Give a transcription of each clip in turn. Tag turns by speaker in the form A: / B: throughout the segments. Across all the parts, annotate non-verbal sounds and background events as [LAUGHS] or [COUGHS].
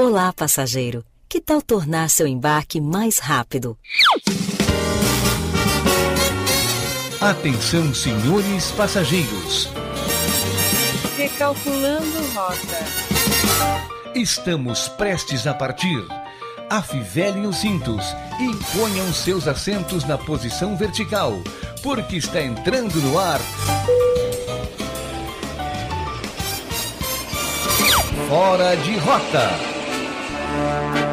A: Olá, passageiro. Que tal tornar seu embarque mais rápido?
B: Atenção, senhores passageiros.
C: Recalculando rota.
B: Estamos prestes a partir. Afivelem os cintos e ponham seus assentos na posição vertical, porque está entrando no ar. Fora de rota.
D: Fala,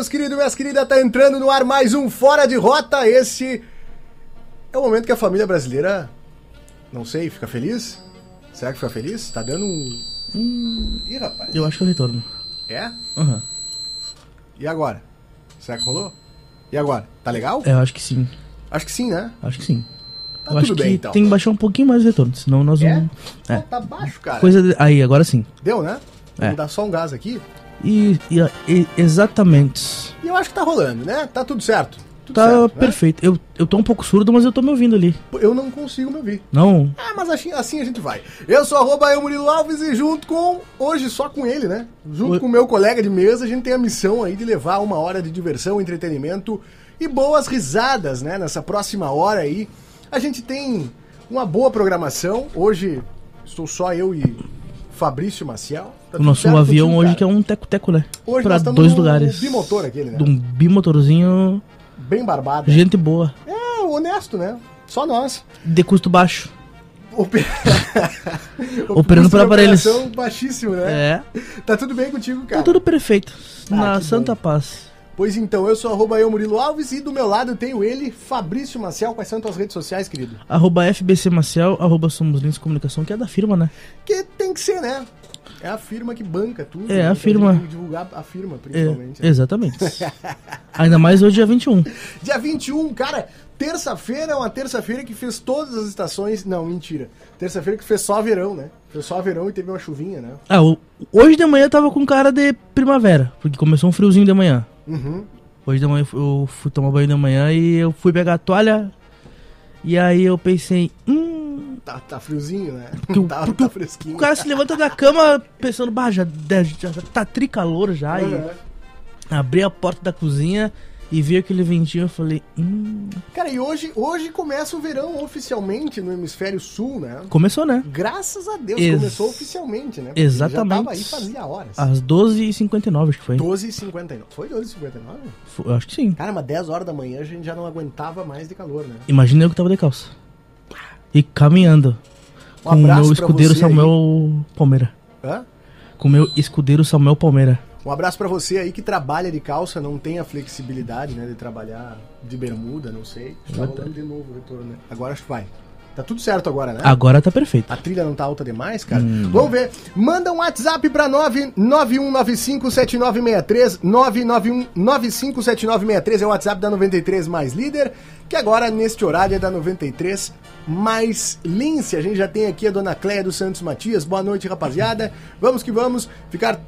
D: meus queridos e minhas queridas, tá entrando no ar mais um Fora de Rota. Esse é o momento que a família brasileira, não sei, fica feliz? Será que fica feliz? Tá dando um. Hum... Ih, rapaz.
E: Eu acho que é o retorno.
D: É?
E: Aham.
D: E agora? Será que rolou? E agora? Tá legal?
E: É, Eu acho que sim.
D: Acho que sim, né?
E: Acho que sim.
D: Tá
E: eu acho
D: tudo
E: que
D: bem, então.
E: tem que baixar um pouquinho mais o retorno, senão nós
D: É?
E: vamos.
D: Pô,
E: É.
D: Tá baixo, cara.
E: Coisa de- Aí, agora sim.
D: Deu, né? Vamos
E: É.
D: dar só um gás aqui.
E: E, e- e- exatamente.
D: E eu acho que tá rolando, né? Tá tudo certo. Tudo
E: Tá
D: certo, né?
E: perfeito. Eu, eu tô um pouco surdo, mas eu tô me ouvindo ali.
D: Eu não consigo me ouvir.
E: Não?
D: Ah, mas assim, assim a gente vai. Eu sou arroba eu, Murilo Alves, e junto com. Hoje só com ele, né? Junto
E: Oi.
D: com o meu colega de mesa, a gente tem a missão aí de levar uma hora de diversão, entretenimento e boas risadas, né? Nessa próxima hora aí. A gente tem uma boa programação. Hoje estou só eu e Fabrício Maciel. Tá
E: o nosso
D: certo
E: avião hoje
D: cara?
E: que é um teco-teco, né?
D: Hoje
E: pra dois lugares.
D: bimotor aquele, né?
E: De um bimotorzinho.
D: Bem barbado.
E: Gente boa.
D: É, honesto, né? Só nós.
E: De custo baixo.
D: Oper... [LAUGHS]
E: Operando por aparelhos.
D: baixíssimo, né?
E: É.
D: Tá tudo bem contigo, cara?
E: Tá tudo perfeito.
D: Ah,
E: Na santa
D: bom.
E: paz.
D: Pois então, eu sou arroba eu, Murilo Alves, e do meu lado eu tenho ele, Fabrício Maciel. Quais são tuas redes sociais, querido?
E: Arroba FBC Maciel, arroba Somos Lindos Comunicação, que é da firma, né?
D: Que tem que ser, né? É a firma que banca tudo.
E: É,
D: né?
E: a
D: Então
E: firma.
D: Divulgar a firma,
E: É,
D: principalmente. né?
E: exatamente. [LAUGHS] Ainda mais hoje, dia 21.
D: Dia 21, cara, terça-feira é uma terça-feira que fez todas as estações. Não, mentira. Terça-feira que fez só verão, né? Fez só verão e teve uma chuvinha, né?
E: Ah, hoje de manhã eu tava com cara de primavera, porque começou um friozinho de manhã.
D: Uhum.
E: Hoje de manhã eu fui tomar banho de manhã e eu fui pegar a toalha. E aí eu pensei, hum.
D: Tá, tá friozinho, né?
E: o- [LAUGHS]
D: tá,
E: porque
D: tá fresquinho.
E: O cara se levanta da cama pensando, bah, já, já, já tá tricalor já.
D: Uhum.
E: E abri a porta da cozinha e vi aquele ventinho. Eu falei, hum.
D: Cara, e hoje, hoje começa o verão oficialmente no hemisfério sul, né?
E: Começou, né?
D: Graças a Deus,
E: Ex-
D: começou oficialmente, né? Porque
E: Exatamente.
D: Já tava aí fazia horas.
E: Às 12h59, acho que foi.
D: 12h59. Foi 12h59?
E: Foi- acho que sim.
D: Cara, mas 10 horas da manhã a gente já não aguentava mais de calor, né?
E: Imagina eu que tava de calça. E caminhando.
D: Um
E: com o meu escudeiro Samuel Palmeira.
D: Hã?
E: Com o meu escudeiro Samuel Palmeira.
D: Um abraço pra você aí que trabalha de calça, não tem a flexibilidade, né, de trabalhar de bermuda, não sei. Tá rolando de novo o retorno, né? Agora acho que vai. Tá tudo certo agora, né?
E: Agora tá perfeito.
D: A trilha não tá alta demais, cara?
E: Hum.
D: Vamos ver. Manda um WhatsApp pra 991957963. 991957963 é o WhatsApp da 93 mais líder, que agora neste horário é da 93 mais Lince. A gente já tem aqui a dona Cléia dos Santos Matias. Boa noite, rapaziada. Vamos que vamos ficar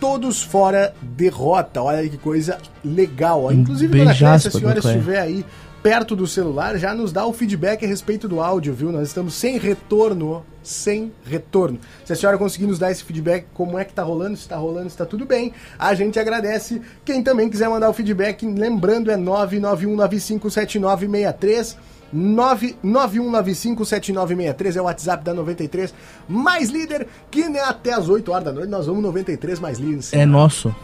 D: todos fora de rota. Olha aí que coisa legal. ó. Inclusive, dona Cléia, se a senhora estiver aí perto do celular, já nos dá o feedback a respeito do áudio, viu? Nós estamos sem retorno, sem retorno. Se a senhora conseguir nos dar esse feedback, como é que tá rolando, se tá rolando, se tá tudo bem, a gente agradece. Quem também quiser mandar o feedback, lembrando é 991957963. 991957963 é o WhatsApp da 93 mais líder, que né, até as 8 horas da noite nós vamos 93 mais líder.
E: É nosso.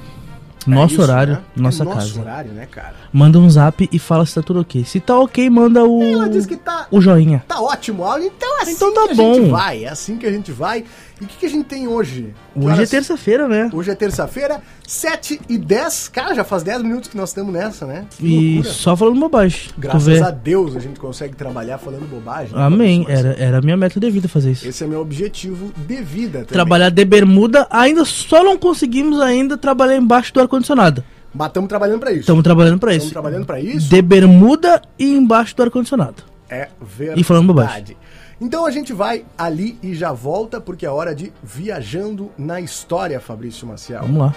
D: É
E: Nosso
D: isso,
E: horário,
D: né?
E: nossa
D: é nosso
E: casa.
D: horário, né, cara?
E: Manda um zap e fala se tá tudo ok. Se tá ok, manda o.
D: Ela diz que tá
E: O joinha.
D: Tá ótimo então é assim
E: Então tá
D: que a gente
E: bom.
D: vai, é assim que a gente vai. E o que, que a gente tem hoje?
E: Hoje é terça-feira, né?
D: Hoje é terça-feira, 7 e 10. Cara, já faz 10 minutos que nós estamos nessa, né? Que
E: E
D: loucura.
E: só falando bobagem.
D: Graças a Deus a gente consegue trabalhar falando bobagem.
E: Amém.
D: Fabrício
E: Era, era a minha meta de vida fazer isso.
D: Esse é meu objetivo de vida também.
E: Trabalhar de bermuda, ainda só não conseguimos ainda trabalhar embaixo do ar-condicionado.
D: Mas estamos trabalhando pra isso.
E: Estamos trabalhando
D: Estamos
E: isso.
D: trabalhando pra isso.
E: De bermuda e embaixo do ar-condicionado.
D: É verdade.
E: E falando bobagem.
D: Então a gente vai ali e já volta, porque é hora de Viajando na História, Fabrício Maciel.
E: Vamos lá.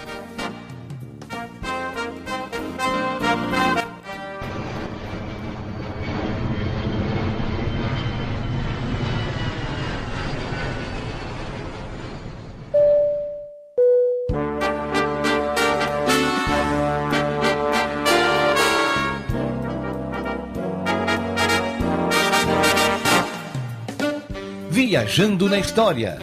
B: Viajando na História.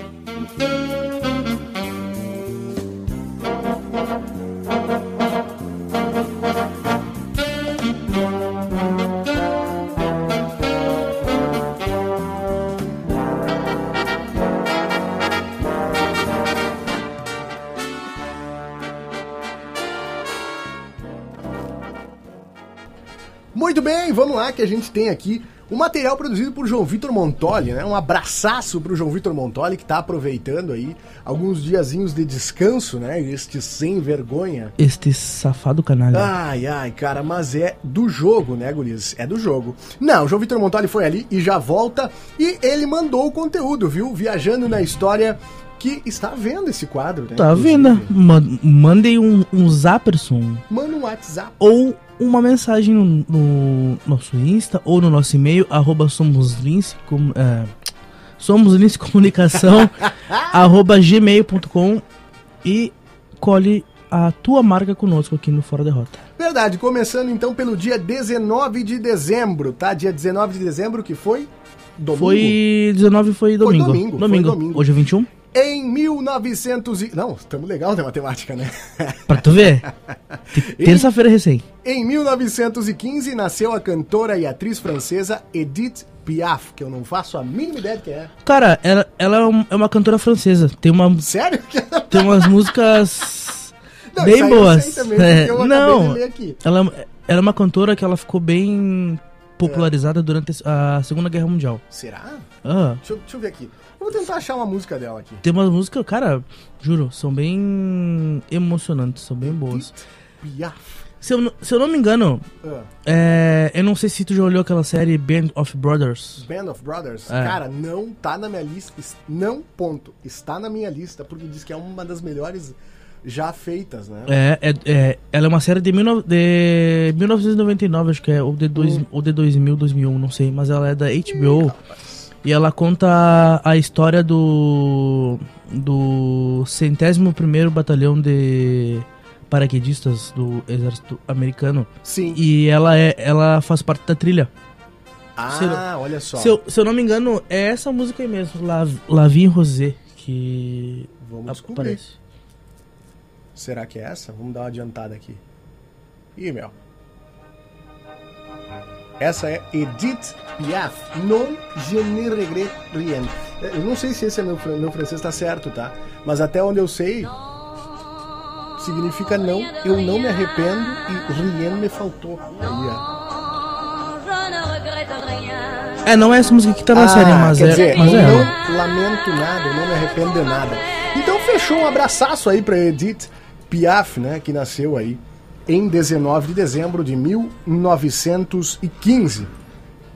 D: Muito bem, vamos lá que a gente tem aqui o material produzido por João Vitor Montoli, né? Um abraçaço pro João Vitor Montoli que tá aproveitando aí alguns diazinhos de descanso, né? Este sem vergonha.
E: Este safado canalha.
D: Ai, ai, cara, mas é do jogo, né, Gulis? É do jogo. Não, o João Vitor Montoli foi ali e já volta e ele mandou o conteúdo, viu? Viajando na história que está vendo esse quadro, né?
E: tá vendo? Man- Mandem um, um zapperson
D: Manda um WhatsApp.
E: ou uma mensagem no, no nosso Insta ou no nosso e-mail, arroba somoslince, com, é, somoslince comunicação, [LAUGHS] arroba gmail.com e colhe a tua marca conosco aqui no Fora Derrota.
D: Verdade, começando então pelo dia 19 de dezembro, tá? Dia 19 de dezembro, que foi domingo.
E: Foi 19 foi domingo.
D: domingo, foi domingo.
E: Hoje é 21?
D: Em 1900 e... Não, estamos legal na matemática, né?
E: Pra tu ver. [LAUGHS] Te- Terça-feira recém.
D: em 1915 nasceu a cantora e atriz francesa Edith Piaf, que eu não faço a mínima ideia de quem é.
E: Cara, ela, ela é é uma cantora francesa. Tem, uma,
D: Sério? [LAUGHS]
E: tem umas músicas
D: Não,
E: bem boas.
D: também,
E: É, não,
D: de ler aqui.
E: ela, ela é uma cantora que ela ficou bem popularizada durante a Segunda Guerra Mundial.
D: Será?
E: Ah,
D: Deixa eu, deixa eu ver aqui. Eu vou tentar achar uma música dela aqui.
E: tem umas músicas, cara, juro, são bem emocionantes, são bem boas.
D: Piaf.
E: Se eu, não- se eu não me engano,
D: Ah,
E: é, eu não sei se tu já olhou aquela série Band of Brothers.
D: Band of Brothers.
E: É.
D: Cara, não tá na minha lista. Não, ponto. Está na minha lista, porque diz que é uma das melhores já feitas, né?
E: É, é, é, ela é uma série de, 19 de 1999, acho que é, ou de, dois, ou de 2000, 2001, não sei, mas ela é da HBO. E ela conta a história do do centésimo primeiro batalhão de paraquedistas do exército americano.
D: Sim.
E: E ela é, ela faz parte da trilha.
D: Ah,
E: se eu-
D: olha só.
E: Se eu, se eu não me engano, é essa música aí mesmo, La, Rosé, que
D: Vamos descobrir.
E: aparece.
D: Será que é essa? Vamos dar uma adiantada aqui. Ih, meu. Essa é Edith Piaf. Non je ne regrette rien. Eu não sei se esse é meu, meu francês tá certo, tá? Mas até onde eu sei, significa não, eu não me arrependo e rien me faltou. Aí.
E: É, não é essa música que tá na série, mas
D: Ah, quer
E: é,
D: dizer,
E: mas
D: eu
E: é
D: não lamento nada, eu não me arrependo de nada. Então fechou um abraçaço aí pra Edith Piaf, né, que nasceu aí em 19 de dezembro de 1915.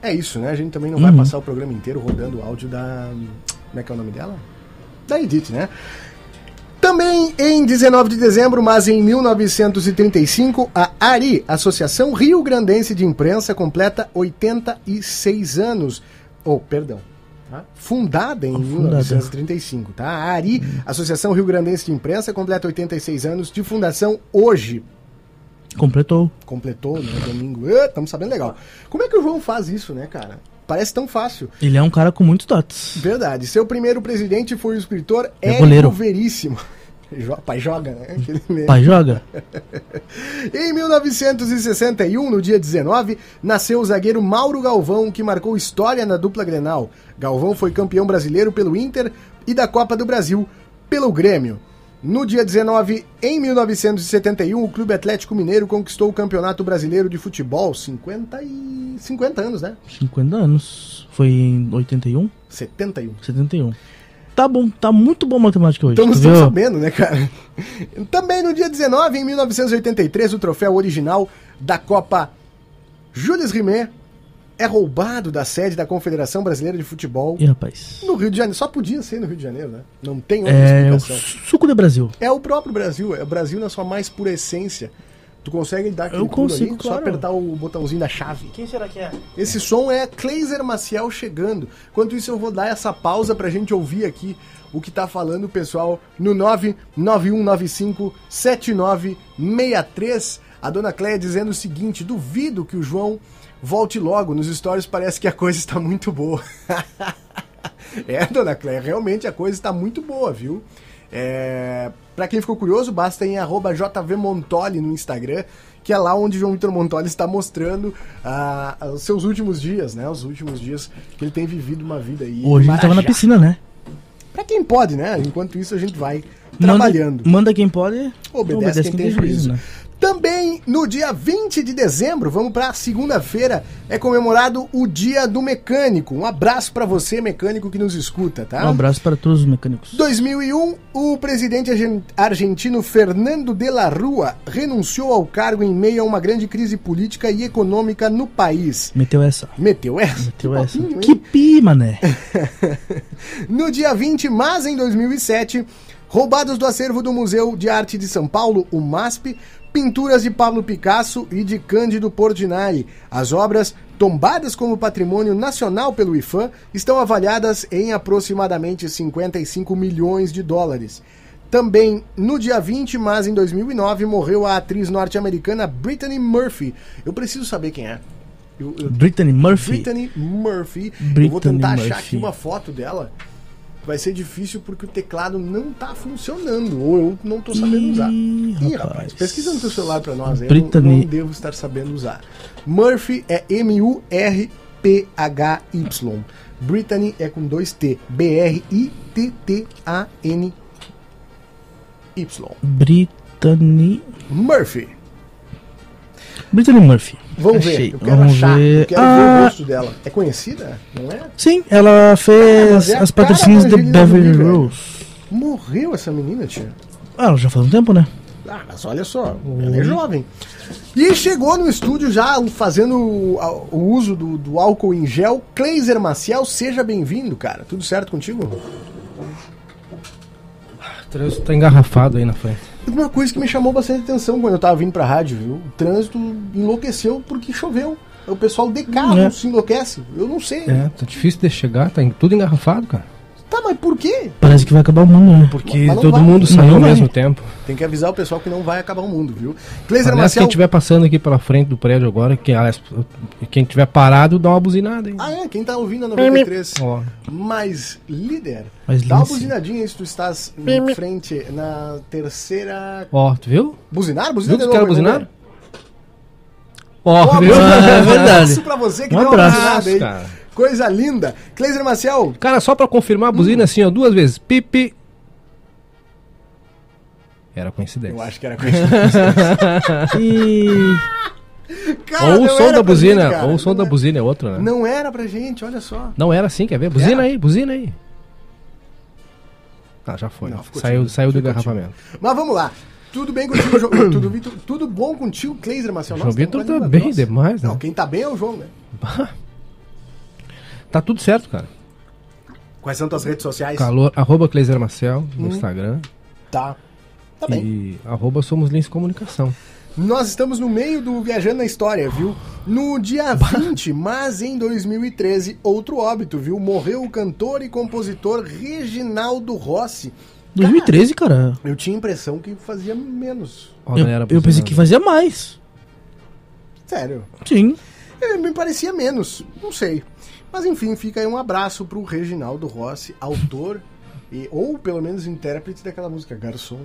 D: É isso, né? A gente também não vai
E: Uhum.
D: passar o programa inteiro rodando o áudio da como é que é o nome dela? Da Edith, né? Também em 19 de dezembro, mas em 1935, a ARI, Associação Rio Grandense de Imprensa, completa 86 anos. Oh, perdão. tá? Fundada em
E: Fundada.
D: 1935, tá? A ARI, Associação Rio Grandense de Imprensa, completa 86 anos de fundação hoje.
E: Completou.
D: Completou, né? Domingo. Estamos sabendo legal. Como é que o João faz isso, né, cara? Parece tão fácil.
E: Ele é um cara com muitos dotes.
D: Verdade. Seu primeiro presidente foi o escritor
E: É
D: Érico. Veríssimo. [LAUGHS] Pai joga, né? Aquele.
E: Pai joga? [LAUGHS]
D: Em 1961, no dia 19, nasceu o zagueiro Mauro Galvão, que marcou história na dupla Grenal. Galvão foi campeão brasileiro pelo Inter, e da Copa do Brasil pelo Grêmio. No dia 19, em 1971, o Clube Atlético Mineiro conquistou o Campeonato Brasileiro de Futebol. 50 e 50 anos, né?
E: 50 anos. Foi em 81?
D: 71.
E: 71. Tá bom, tá muito bom a matemática hoje.
D: Estamos
E: viu?
D: sabendo, né, cara? Também no dia 19, em 1983, o troféu original da Copa Jules Rimet é roubado da sede da Confederação Brasileira de Futebol
E: Ih, rapaz.
D: no Rio de Janeiro. Só podia ser no Rio de Janeiro, né? Não tem outra
E: É o
D: explicação.
E: suco do Brasil.
D: É o próprio Brasil, é o Brasil na sua mais pura essência. Tu consegue dar aquele
E: Eu consigo,
D: ali, só
E: claro.
D: apertar o botãozinho da chave.
E: Quem será que é?
D: Esse som é Kleiser Maciel chegando. Enquanto isso, eu vou dar essa pausa pra gente ouvir aqui o que tá falando o pessoal no 991957963. A dona Cleia dizendo o seguinte: duvido que o João volte logo. Nos stories parece que a coisa está muito boa. [LAUGHS] é, dona Cleia, realmente a coisa está muito boa, viu? É, para quem ficou curioso, basta ir em arroba jvmontoli no Instagram, que é lá onde João Vitor Montoli está mostrando ah, os seus últimos dias, né? Os últimos dias que ele tem vivido uma vida aí.
E: Hoje ele tava na piscina, né?
D: Pra quem pode, né? Enquanto isso a gente vai trabalhando.
E: Manda, manda quem pode.
D: Obedece, quem, tem juízo. Também no dia 20 de dezembro, vamos para segunda-feira, é comemorado o Dia do Mecânico. Um abraço para você, mecânico que nos escuta, tá?
E: Um abraço para todos os mecânicos.
D: 2001, o presidente argen- argentino Fernando de la Rua renunciou ao cargo em meio a uma grande crise política e econômica no país.
E: Meteu essa.
D: Meteu essa?
E: Meteu
D: Que
E: essa.
D: papinho?
E: Que pi, mané. [LAUGHS]
D: No dia 20, mas em 2007, roubados do acervo do Museu de Arte de São Paulo, o MASP, pinturas de Pablo Picasso e de Cândido Portinari. As obras, tombadas como patrimônio nacional pelo IFAM, estão avaliadas em aproximadamente 55 milhões de dólares. Também no dia 20, mas em 2009, morreu a atriz norte-americana Brittany Murphy. Eu preciso saber quem é. Eu- eu
E: Brittany Murphy.
D: Brittany Murphy. eu vou
E: Brittany
D: tentar achar
E: Murphy.
D: aqui uma foto dela. Vai ser difícil porque o teclado não tá funcionando. Ou eu não tô sabendo usar.
E: Ih,
D: Ih, rapaz,
E: rapaz.
D: pesquisa no teu celular pra nós. Eu não, não devo estar sabendo usar. Murphy é M-U-R-P-H-Y. Brittany é com dois T. B-R-I-T-T-A-N-Y.
E: Brittany.
D: Murphy.
E: Brittany Murphy.
D: Vamos
E: Achei.
D: ver. Eu quero
E: Vamos
D: achar.
E: ver.
D: Eu quero ver o
E: Ah,
D: rosto dela. É conhecida? Não é?
E: Sim, ela
D: Ah,
E: fez
D: mas é
E: as patrocínios de Beverly. Rose.
D: Morreu essa menina, tia.
E: Ah, ela já faz um tempo, né?
D: Ah, mas olha só, ela é jovem. E chegou no estúdio já fazendo o, o uso do, do álcool em gel. Kleiser Maciel, seja bem-vindo, cara. Tudo certo contigo?
C: O trânsito tá engarrafado aí na frente.
D: Uma coisa que me chamou bastante atenção quando eu tava vindo pra rádio, viu? O trânsito enlouqueceu porque choveu. O pessoal de carro
E: É.
D: se enlouquece. Eu não sei.
C: É, tá difícil de chegar, tá tudo engarrafado, cara.
D: Tá, mas por quê?
E: Parece que vai acabar o mundo, né?
C: Porque
D: Mas
C: todo
D: vai.
C: mundo saiu ao mesmo tempo.
D: Tem que avisar o pessoal que não vai acabar o mundo, viu? Maciel.
C: quem estiver passando aqui pela frente do prédio agora, que, aliás, quem tiver parado, dá uma buzinada aí.
D: Ah, é? Quem tá ouvindo a 93
C: Ó,
D: mais líder?
E: Mais
D: Dá uma buzinadinha aí se tu estás em frente na terceira.
C: ó, tu viu?
D: Buzinar? Buzinar
C: Viu
D: de
C: que os buzinaram? Ó, viu? [LAUGHS]
E: É verdade.
D: abraço pra você que
E: Um
D: deu uma
E: abraço,
D: buzinada aí.
C: cara.
D: Coisa linda. Kleiser Maciel,
C: Cara, só pra confirmar a buzina assim, ó, duas vezes. Pipi. Era coincidência.
D: eu acho que era coincidência.
E: E... [LAUGHS] [LAUGHS]
D: Cara,
C: Ou o
D: não
C: som da buzina,
D: gente,
C: ou o som
D: Não
C: da
D: era-
C: buzina é outro, né? Não,
D: Não era pra gente, olha só.
C: era assim, quer ver? Buzina
D: Era?
C: aí, buzina aí. Ah, já foi.
D: Não,
C: saiu saiu do engarrafamento.
D: Mas vamos lá. Tudo bem contigo, João? [COUGHS] tudo, Vitor? tudo bom contigo, Kleiser Maciel? [COUGHS]
C: João
D: Nossa, tem
C: Vitor tá bem
D: grossa.
C: demais, né?
D: Não, quem tá bem é o João, né? [LAUGHS]
C: Tá tudo certo, cara.
D: Quais são tuas redes sociais?
C: Calor, arroba Cleiser Marcel no
D: Hum.
C: Instagram.
D: Tá. Tá bem.
C: E arroba Somos Lins Comunicação.
D: Nós estamos no meio do Viajando na História, viu? No dia [LAUGHS] 20, mas em 2013, outro óbito, viu? Morreu o cantor e compositor Reginaldo Rossi.
E: 2013, cara.
D: Eu tinha a impressão que fazia menos.
E: Eu, eu pensei que fazia mais.
D: Sério.
E: Sim.
D: É, me parecia menos. Não sei. Mas enfim, fica aí um abraço pro Reginaldo Rossi, autor e, ou pelo menos intérprete daquela música Garçom.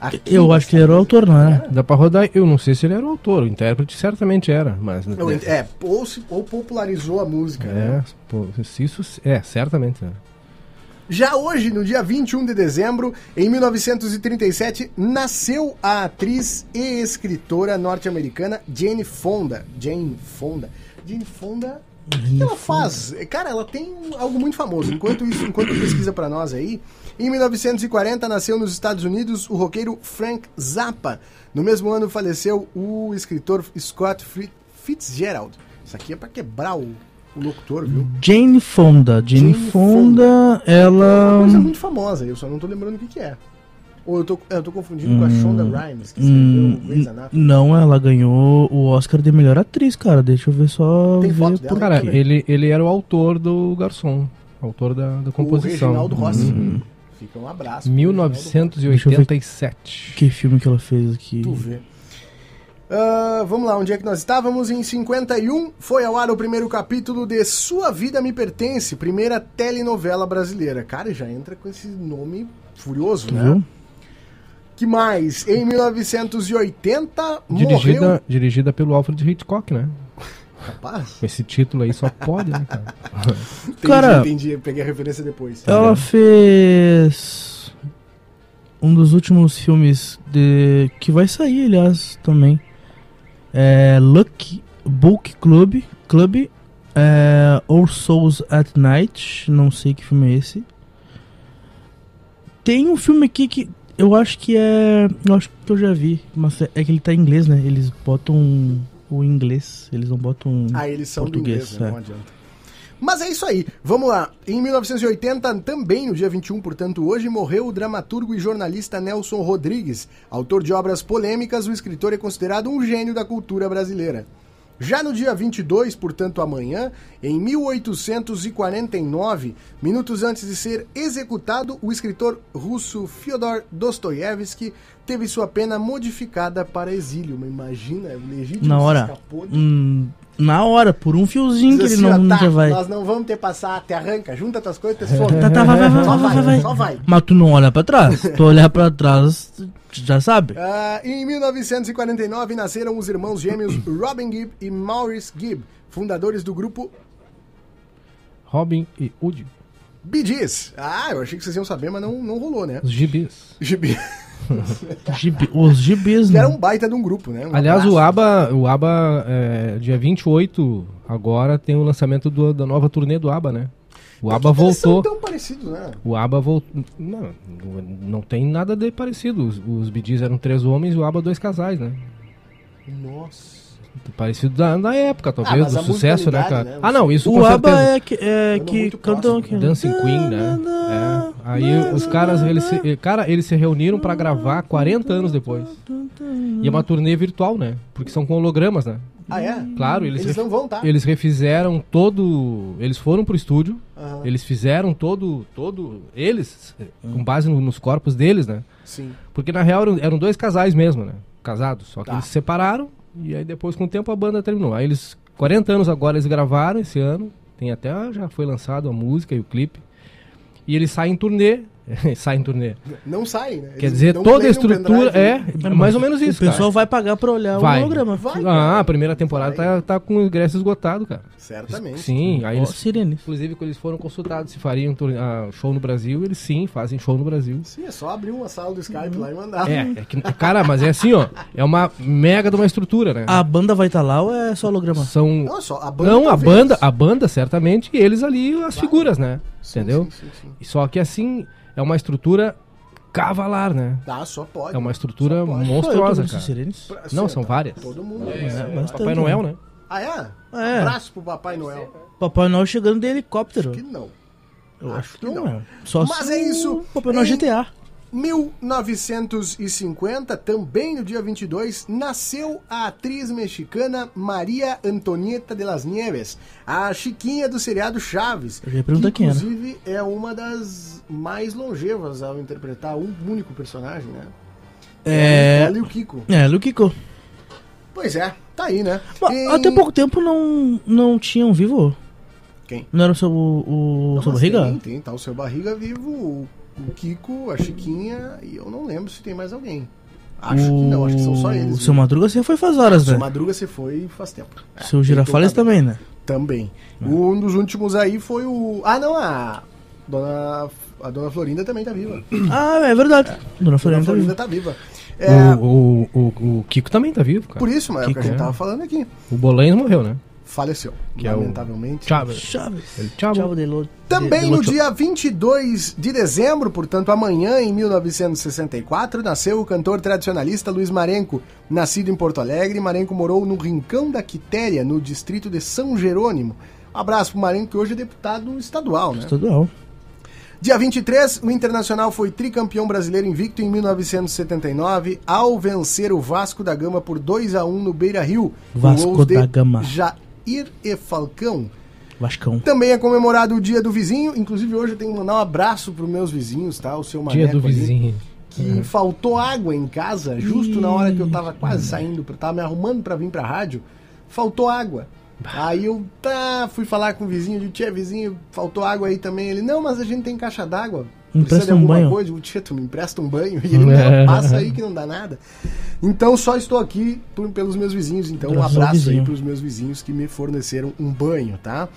D: Aqui
E: Eu acho que ele era o autor, não era?
C: Dá pra rodar. Eu não sei se ele era o autor, o intérprete certamente era, mas.
D: Não, É, ou, se- ou popularizou a música. né?
C: É, pô, se isso. É, certamente. né?
D: Já hoje, no dia 21 de dezembro, em 1937, nasceu a atriz e escritora norte-americana Jane Fonda. Jane Fonda. Jane Fonda. O que que ela faz? Cara, ela tem algo muito famoso. Enquanto isso, enquanto pesquisa pra nós aí, em 1940 nasceu nos Estados Unidos o roqueiro Frank Zappa. No mesmo ano faleceu o escritor Scott Fi- Fitzgerald. Isso aqui é pra quebrar o, o locutor, viu?
E: Jane Fonda. Jane,
D: Jane
E: Fonda,
D: É uma
E: ela.
D: coisa muito famosa, eu só não tô lembrando o que, que é. Ou eu tô, eu tô confundindo com a Shonda Rhimes, que escreveu
E: Hum,
D: Grey's Anatomy.
E: não, ela ganhou o Oscar de melhor atriz, cara. Deixa eu ver só.
D: Tem
E: ver
D: foto
E: por
D: dela?
C: Cara, ele, ele era o autor do Garçom, autor da, da
D: O
C: composição.
D: Reginaldo Rossi.
C: Uhum.
D: Fica um abraço. pro Reginaldo Rossi.
C: 1987.
E: Que filme que ela fez aqui?
D: Tu vê. Ah, vamos lá, onde é que nós estávamos? Em 51 foi ao ar o primeiro capítulo de Sua Vida Me Pertence, primeira telenovela brasileira. Cara, já entra com esse nome furioso, né?
E: viu?
D: Que mais? Em 1980
C: Dirigida,
D: morreu...
C: dirigida pelo Alfred Hitchcock, né?
D: Rapaz,
C: esse título aí só pode, né, cara? [LAUGHS]
D: entendi,
E: Cara-
D: entendi, peguei a referência depois.
E: Ela fez um dos últimos filmes de que vai sair, aliás, também. É Lucky Book Club, Club, é, All Souls at Night, não sei que filme é esse. Tem um filme aqui que eu acho que é, eu acho que eu já vi, mas é é que ele tá em inglês, né? Eles botam o inglês, eles não botam
D: Ah, eles são do
E: português,
D: inglês, né?
E: é.
D: não adianta. Mas é isso aí. Vamos lá. Em 1980, também no dia 21, portanto, hoje, morreu o dramaturgo e jornalista Nelson Rodrigues. Autor de obras polêmicas, o escritor é considerado um gênio da cultura brasileira. Já no dia 22, portanto amanhã, em 1849, minutos antes de ser executado, o escritor russo Fyodor Dostoiévski teve sua pena modificada para exílio. Imagina, o legítimo
E: Na hora.
D: escapou de
E: Hum, na hora, por um fiozinho que
D: Diz
E: ele
D: assim,
E: não
D: ó, tá,
E: nunca vai.
D: Nós não vamos ter passar, te arranca, junta tuas coisas, some.
E: Tá, tá, vai, vai, vai,
D: só
E: vai,
D: vai,
E: vai, vai.
D: só vai.
E: Mas tu não olha pra trás. [LAUGHS] Tu olhar pra trás, tu já sabe.
D: Ah, em 1949 nasceram os irmãos gêmeos [COUGHS] Robin Gibb e Maurice Gibb, fundadores do grupo
C: Robin e Woody,
D: Bee Gees. Ah, eu achei que vocês iam saber, mas não, não rolou, né?
C: os gibis.
D: Gibi. [LAUGHS]
E: Gibi- os gibis, né?
D: era um baita de um grupo, né? Um
C: Aliás,
D: abraço.
C: o ABBA, o ABBA é, dia 28, agora tem o lançamento do- da nova turnê do ABBA, né? O ABBA
D: eles
C: voltou.
D: São tão parecidos, né?
C: O ABBA voltou. Não, não tem nada de parecido. Os, os Gees eram três homens e o ABBA dois casais, né?
D: Nossa.
C: Parecido da, da época, talvez,
D: mas
C: do sucesso, né, cara?
D: né?
C: Ah, não, isso
E: O
C: com
E: ABBA
C: certeza.
E: é que, é que cantam aqui.
C: Dancing Queen, né? É. Aí os caras, eles se, cara, eles se reuniram pra gravar 40 anos depois. E é uma turnê virtual, né? Porque são com hologramas, né?
D: Ah, é?
C: Claro, eles,
D: Eles não vão, tá?
C: eles refizeram todo. Eles foram pro estúdio, eles fizeram todo. todo eles, com base no- nos corpos deles, né?
D: Sim.
C: Porque na real eram, eram dois casais mesmo, né? Casados. Só que
D: Tá.
C: eles se separaram e aí depois, com o tempo, a banda terminou. Aí eles. 40 anos agora eles gravaram esse ano. Tem até. Já foi lançado a música e o clipe. E eles saem em turnê. [LAUGHS] saem em turnê.
D: Não saem, né?
C: Quer dizer, toda a estrutura.
D: pendrive,
C: É,
D: né?
C: mais ou menos isso.
E: O pessoal
C: cara.
E: vai pagar pra olhar
C: Vai.
E: o holograma.
D: Vai,
C: Ah, a primeira temporada
D: Vai.
C: tá, tá com o ingresso esgotado, cara.
D: Certamente.
C: Sim, aí eles.
E: Sirene.
C: Inclusive, quando eles foram consultados se fariam ah, show no Brasil, eles sim fazem show no Brasil.
D: Sim, é só abrir uma sala do Skype lá e mandar.
C: É, é que, cara, mas é assim, ó. É uma mega de uma estrutura, né?
E: A banda vai estar lá ou é só holograma?
C: São.
D: Não, é só a banda.
C: Não, a banda, a banda, certamente, e eles ali, as figuras, né?
D: Sim,
C: Entendeu?
D: Sim, sim, sim.
C: Só que assim, é uma estrutura cavalar, né?
D: Tá, só pode.
C: É uma estrutura monstruosa, cara.
D: Pra-
C: Não, são
D: tá.
C: várias.
D: Todo mundo.
E: É,
C: É, Papai Noel, né?
D: Ah, é?
E: É.
D: Abraço pro Papai Noel.
E: Papai Noel chegando de helicóptero.
D: Que não.
E: Eu
D: acho que
E: não.
D: não.
E: é. Só
D: Mas
E: se
D: é isso.
E: Papai Noel
D: Em-
E: GTA.
D: 1950, também no dia 22, nasceu a atriz mexicana Maria Antonieta de las Nieves, a Chiquinha do seriado Chaves.
E: Eu ia perguntar
D: que,
E: quem era.
D: inclusive é uma das mais longevas ao interpretar um único personagem, né?
E: É.
D: Ela e o Kiko.
E: É, Luquico.
D: Pois é, tá aí, né? Em-
E: Até pouco tempo não, não tinham vivo.
D: Quem?
E: Não era o seu, o, o
D: Não,
E: seu barriga?
D: Tem, tem, tá o seu barriga vivo, o, o Kiko, a Chiquinha, e eu não lembro se tem mais alguém. Acho que não, acho que são só eles.
E: O seu? Madruga você foi faz horas,
D: Seu
E: né?
D: Madruga você foi faz tempo. É,
E: Seu
D: tem
E: Girafales
D: todo-
E: também, né?
D: Também. Um dos últimos aí foi o. Ah, não, a. Dona. a dona Florinda também tá viva. [CLEARS THROAT]
E: Ah, é verdade. Dona
D: Dona
E: Florinda. tá
D: Florinda
E: viva.
D: tá viva. É,
C: O, o, o, o Kiko também tá vivo, cara.
D: por isso, mas é o que a
C: Kiko,
D: gente
C: é.
D: tava falando aqui.
C: O Bolanhos morreu, né?
D: Faleceu,
C: Que é o
D: lamentavelmente.
C: Chaves.
E: Chaves.
C: Ele tchau.
E: Chavo de Lo-
D: Também
E: de- de
D: no dia 22 de dezembro, portanto amanhã, em 1964, nasceu o cantor tradicionalista Luiz Marenco. Nascido em Porto Alegre, Marenco morou no Rincão da Quitéria, no distrito de São Jerônimo. Um abraço pro Marenco, que hoje é deputado estadual, né?
E: Estadual.
D: Dia 23, o Internacional foi tricampeão brasileiro invicto em 1979, ao vencer o Vasco da Gama por 2 a 1 no Beira-Rio.
E: Vasco
D: gols de
E: da Gama.
D: Jair e Falcão.
E: Vascão.
D: Também é comemorado o Dia do Vizinho. Inclusive, hoje eu tenho que mandar um abraço pros meus vizinhos, tá? O seu
C: Dia
D: Maneco
C: do
D: ali,
C: vizinho.
D: que faltou água em casa, justo na hora que eu tava quase saindo, tava me arrumando pra vir pra rádio, faltou água. Aí eu tá, fui falar com o vizinho, disse, tia, vizinho, faltou água aí também. Ele, não, mas a gente tem caixa d'água.
E: Empresta um banho.
D: coisa? Tia, tu me empresta um banho? [LAUGHS] E ele, não, passa aí que não dá nada. Então só estou aqui por- pelos meus vizinhos. Então um
E: Graças ao
D: abraço aí
E: vizinho.
D: pros meus vizinhos que me forneceram um banho, tá?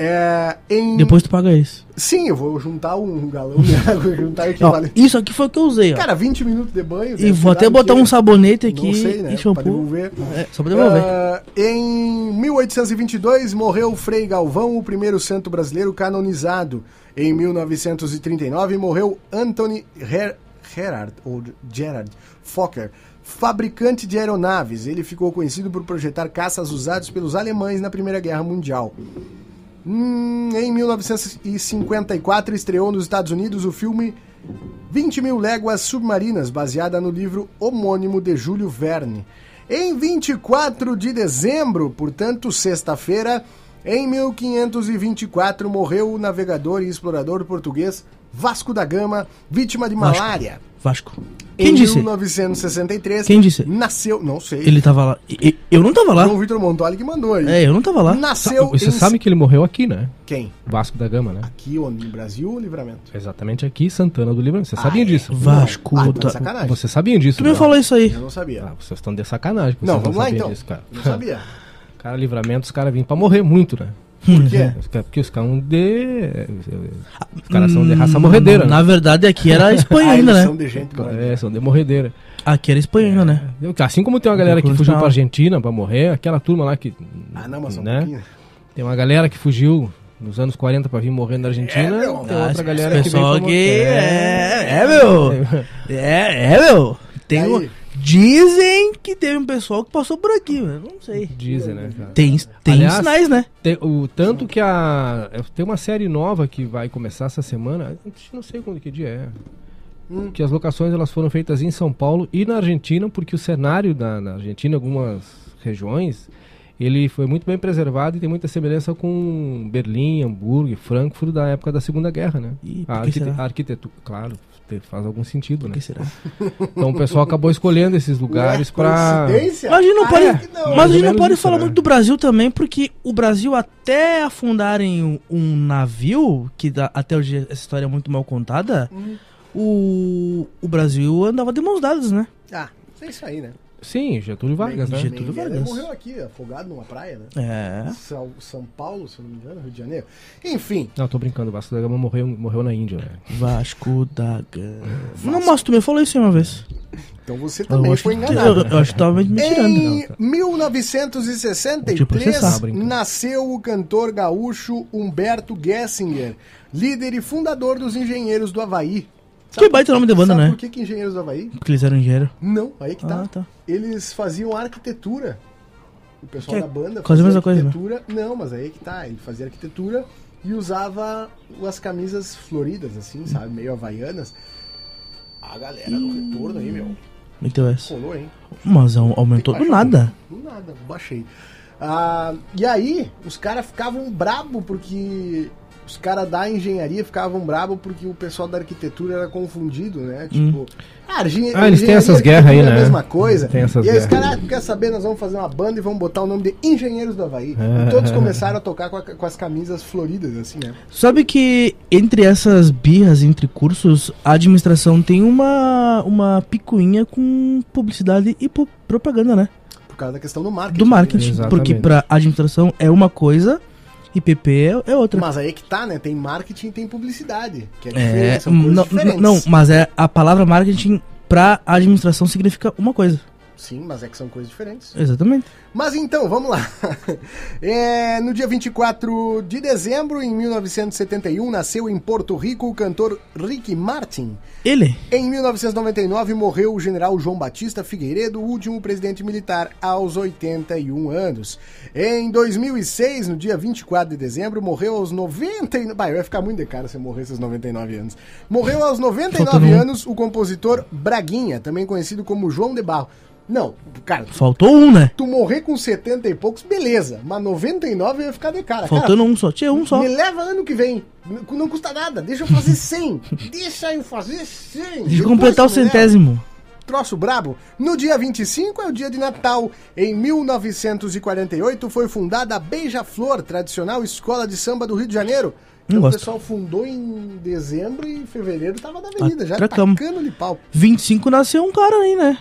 D: É, em...
E: Depois tu paga isso.
D: Sim, eu vou juntar um galão de água, [LAUGHS] juntar o equivalente.
E: isso aqui foi o que eu usei, ó.
D: Cara, 20 minutos de banho.
E: e vou até
D: o
E: botar um sabonete aqui
D: Não sei, né?
E: e
D: Pra
E: shampoo.
D: devolver.
E: É, só pra devolver.
D: Ah, em 1822 morreu Frei Galvão, o primeiro santo brasileiro canonizado. Em 1939 morreu Anthony Her Gerard, ou Gerard Fokker, fabricante de aeronaves. Ele ficou conhecido por projetar caças usados pelos alemães na Primeira Guerra Mundial. Hum, em 1954 estreou nos Estados Unidos o filme 20 mil léguas submarinas, baseada no livro homônimo de Júlio Verne. Em 24 de dezembro, portanto, sexta-feira, em 1524, morreu o navegador e explorador português Vasco da Gama, vítima de
E: Vasco.
D: malária.
E: Vasco.
D: Em
E: Quem disse?
D: 1963,
E: Quem disse?
D: nasceu, não sei,
E: Ele tava lá. Eu não tava lá.
D: João Vitor Montoli que mandou aí.
E: É, eu não tava lá.
D: Nasceu
C: Você
D: em...
C: sabe que ele morreu aqui, né?
D: Quem?
C: Vasco da Gama, né?
D: Aqui onde? no Brasil ou Livramento?
C: Exatamente aqui, Santana do Livramento. Você sabia
D: Ah, é?
C: disso?
E: Vasco
D: Ah, tá sacanagem.
C: Você sabia disso?
E: Tu me falou isso aí.
D: Eu não sabia.
C: Ah, vocês estão de sacanagem.
D: não,
C: vocês
D: vamos lá então.
C: disso, cara.
D: Não sabia. [LAUGHS]
C: Cara, livramento, os caras vêm pra morrer muito, né?
D: Por quê?
C: Porque os caras são de. Os caras são de raça morredeira,
E: Na
C: né?
E: verdade, aqui era [LAUGHS]
D: Ah, eles
E: né?
D: são de gente morrendo.
C: É, são de morredeira.
E: Aqui era Espanha ainda, né?
C: Assim como tem uma galera que fugiu pra Argentina pra morrer, aquela turma lá que.
D: Ah, não, mas um
C: né?
D: pouquinho.
C: Tem uma galera que fugiu nos anos 40 pra vir morrer na Argentina.
D: É, meu.
C: tem
E: Ah,
C: outra galera que
E: pessoal
C: veio pra
E: que
C: morrer.
E: é, é, meu. É, é, meu. Tem
D: Aí.
E: um- Dizem que teve um pessoal que passou por aqui, mas não sei.
C: Dizem, né, cara?
E: Tem, tem
C: Aliás,
E: sinais, né?
C: Tem, o tanto que a. Tem uma série nova que vai começar essa semana. Não sei quando que dia é.
D: Hum.
C: Que as locações elas foram feitas em São Paulo e na Argentina, porque o cenário da, na Argentina, em algumas regiões, ele foi muito bem preservado e tem muita semelhança com Berlim, Hamburgo e Frankfurt da época da Segunda Guerra, né?
E: E
C: a, arquite-
E: será?
C: a arquitetura, claro, faz algum sentido,
E: O
C: né?
E: que será?
C: Então o pessoal acabou escolhendo esses lugares pra.
D: coincidência?
E: Mas a gente não
D: Ah,
E: pode,
D: é não.
E: mas a
C: ou
E: gente não pode
C: isso,
E: falar
C: né?
E: muito do Brasil também, porque o Brasil até afundarem um, um navio, que dá- até hoje essa história é muito mal contada,
D: Hum.
E: o, o Brasil andava de mãos dadas, né?
D: Ah, é isso aí, né?
C: Sim, Getúlio Vargas, né?
E: Getúlio Vargas.
D: morreu aqui, afogado numa praia, né?
E: É.
D: São, São Paulo, se não me engano, Rio de Janeiro. Enfim,
C: Não, tô brincando, Vasco da Gama morreu, morreu na Índia, né?
E: Vasco da Gama. Não, mas tu me falou isso aí uma vez.
D: então você também foi
E: que-
D: enganado.
E: Eu, eu acho que tava me tirando.
D: Em
E: Vou te
D: 1963,
E: processar.
D: nasceu o cantor gaúcho Humberto Gessinger, líder e fundador dos Engenheiros do Havaí.
E: Que baita nome de banda,
D: sabe
E: né?
D: por que, que Engenheiros do Havaí?
E: Porque eles eram engenheiros.
D: Não, aí que tá.
E: Ah, tá.
D: Eles faziam arquitetura. O pessoal
E: Que
D: da banda fazia
E: mesma coisa, né?
D: arquitetura. Não, mas aí que tá. Ele fazia arquitetura e usava as camisas floridas, assim, sabe? Meio havaianas. A galera no retorno aí, meu.
E: Meteu essa.
D: Colou, hein?
E: Mas au- aumentou do nada.
D: Do nada, baixei. Ah, e aí, os caras ficavam brabo porque. Os caras da engenharia ficavam brabo porque o pessoal da arquitetura era confundido, né? Tipo. Ah, engen-
C: Ah, eles têm essas guerras aí,
D: arquitetura é
C: né?
D: a mesma coisa.
C: Tem essas
D: e aí os caras, ah, quer saber, nós vamos fazer uma banda e vamos botar o nome de Engenheiros do Havaí.
C: É.
D: E todos começaram a tocar com, a- com as camisas floridas, assim, né?
E: Sabe que entre essas birras, entre cursos, a administração tem uma, uma picuinha com publicidade e propaganda, né?
D: Por causa da questão do marketing.
E: Do marketing.
C: Exatamente.
E: Porque pra administração é uma coisa E PP é, é outra.
D: Mas aí é que tá, né? Tem marketing e tem publicidade. Que é
E: É,
D: diferente, são coisas
E: não,
D: diferentes.
E: não, mas é a palavra marketing pra administração significa uma coisa.
D: Sim, mas é que são coisas diferentes.
E: Exatamente.
D: Mas então, vamos lá. [LAUGHS] É, no dia 24 de dezembro, em 1971, nasceu em Porto Rico o cantor Ricky Martin.
E: Ele,
D: Em 1999, morreu o general João Batista Figueiredo, último presidente militar, aos 81 anos. Em 2006, no dia 24 de dezembro, morreu aos 99... Bah, vai ficar muito de cara se eu morrer esses 99 anos. Morreu aos 99
E: Faltando um.
D: anos o compositor Braguinha, também conhecido como João de Barro. Não, cara,
E: faltou um, né?
D: tu morrer com 70 e poucos, beleza. Mas 99 ia ficar de cara.
E: Faltando um só. Tinha um só.
D: Me leva ano que vem. Não custa nada. Deixa eu fazer 100. [LAUGHS] Deixa eu fazer 100.
E: Deixa eu
D: Depois
E: completar o
D: me leva.
E: centésimo.
D: Troço brabo. No dia 25 é o dia de Natal. Em 1948 foi fundada a Beija-Flor, tradicional escola de samba do Rio de Janeiro.
E: Não
D: o pessoal fundou em dezembro e fevereiro tava na avenida, já
E: Atracamos.
D: tacando de pau.
E: 25 nasceu um cara aí, né?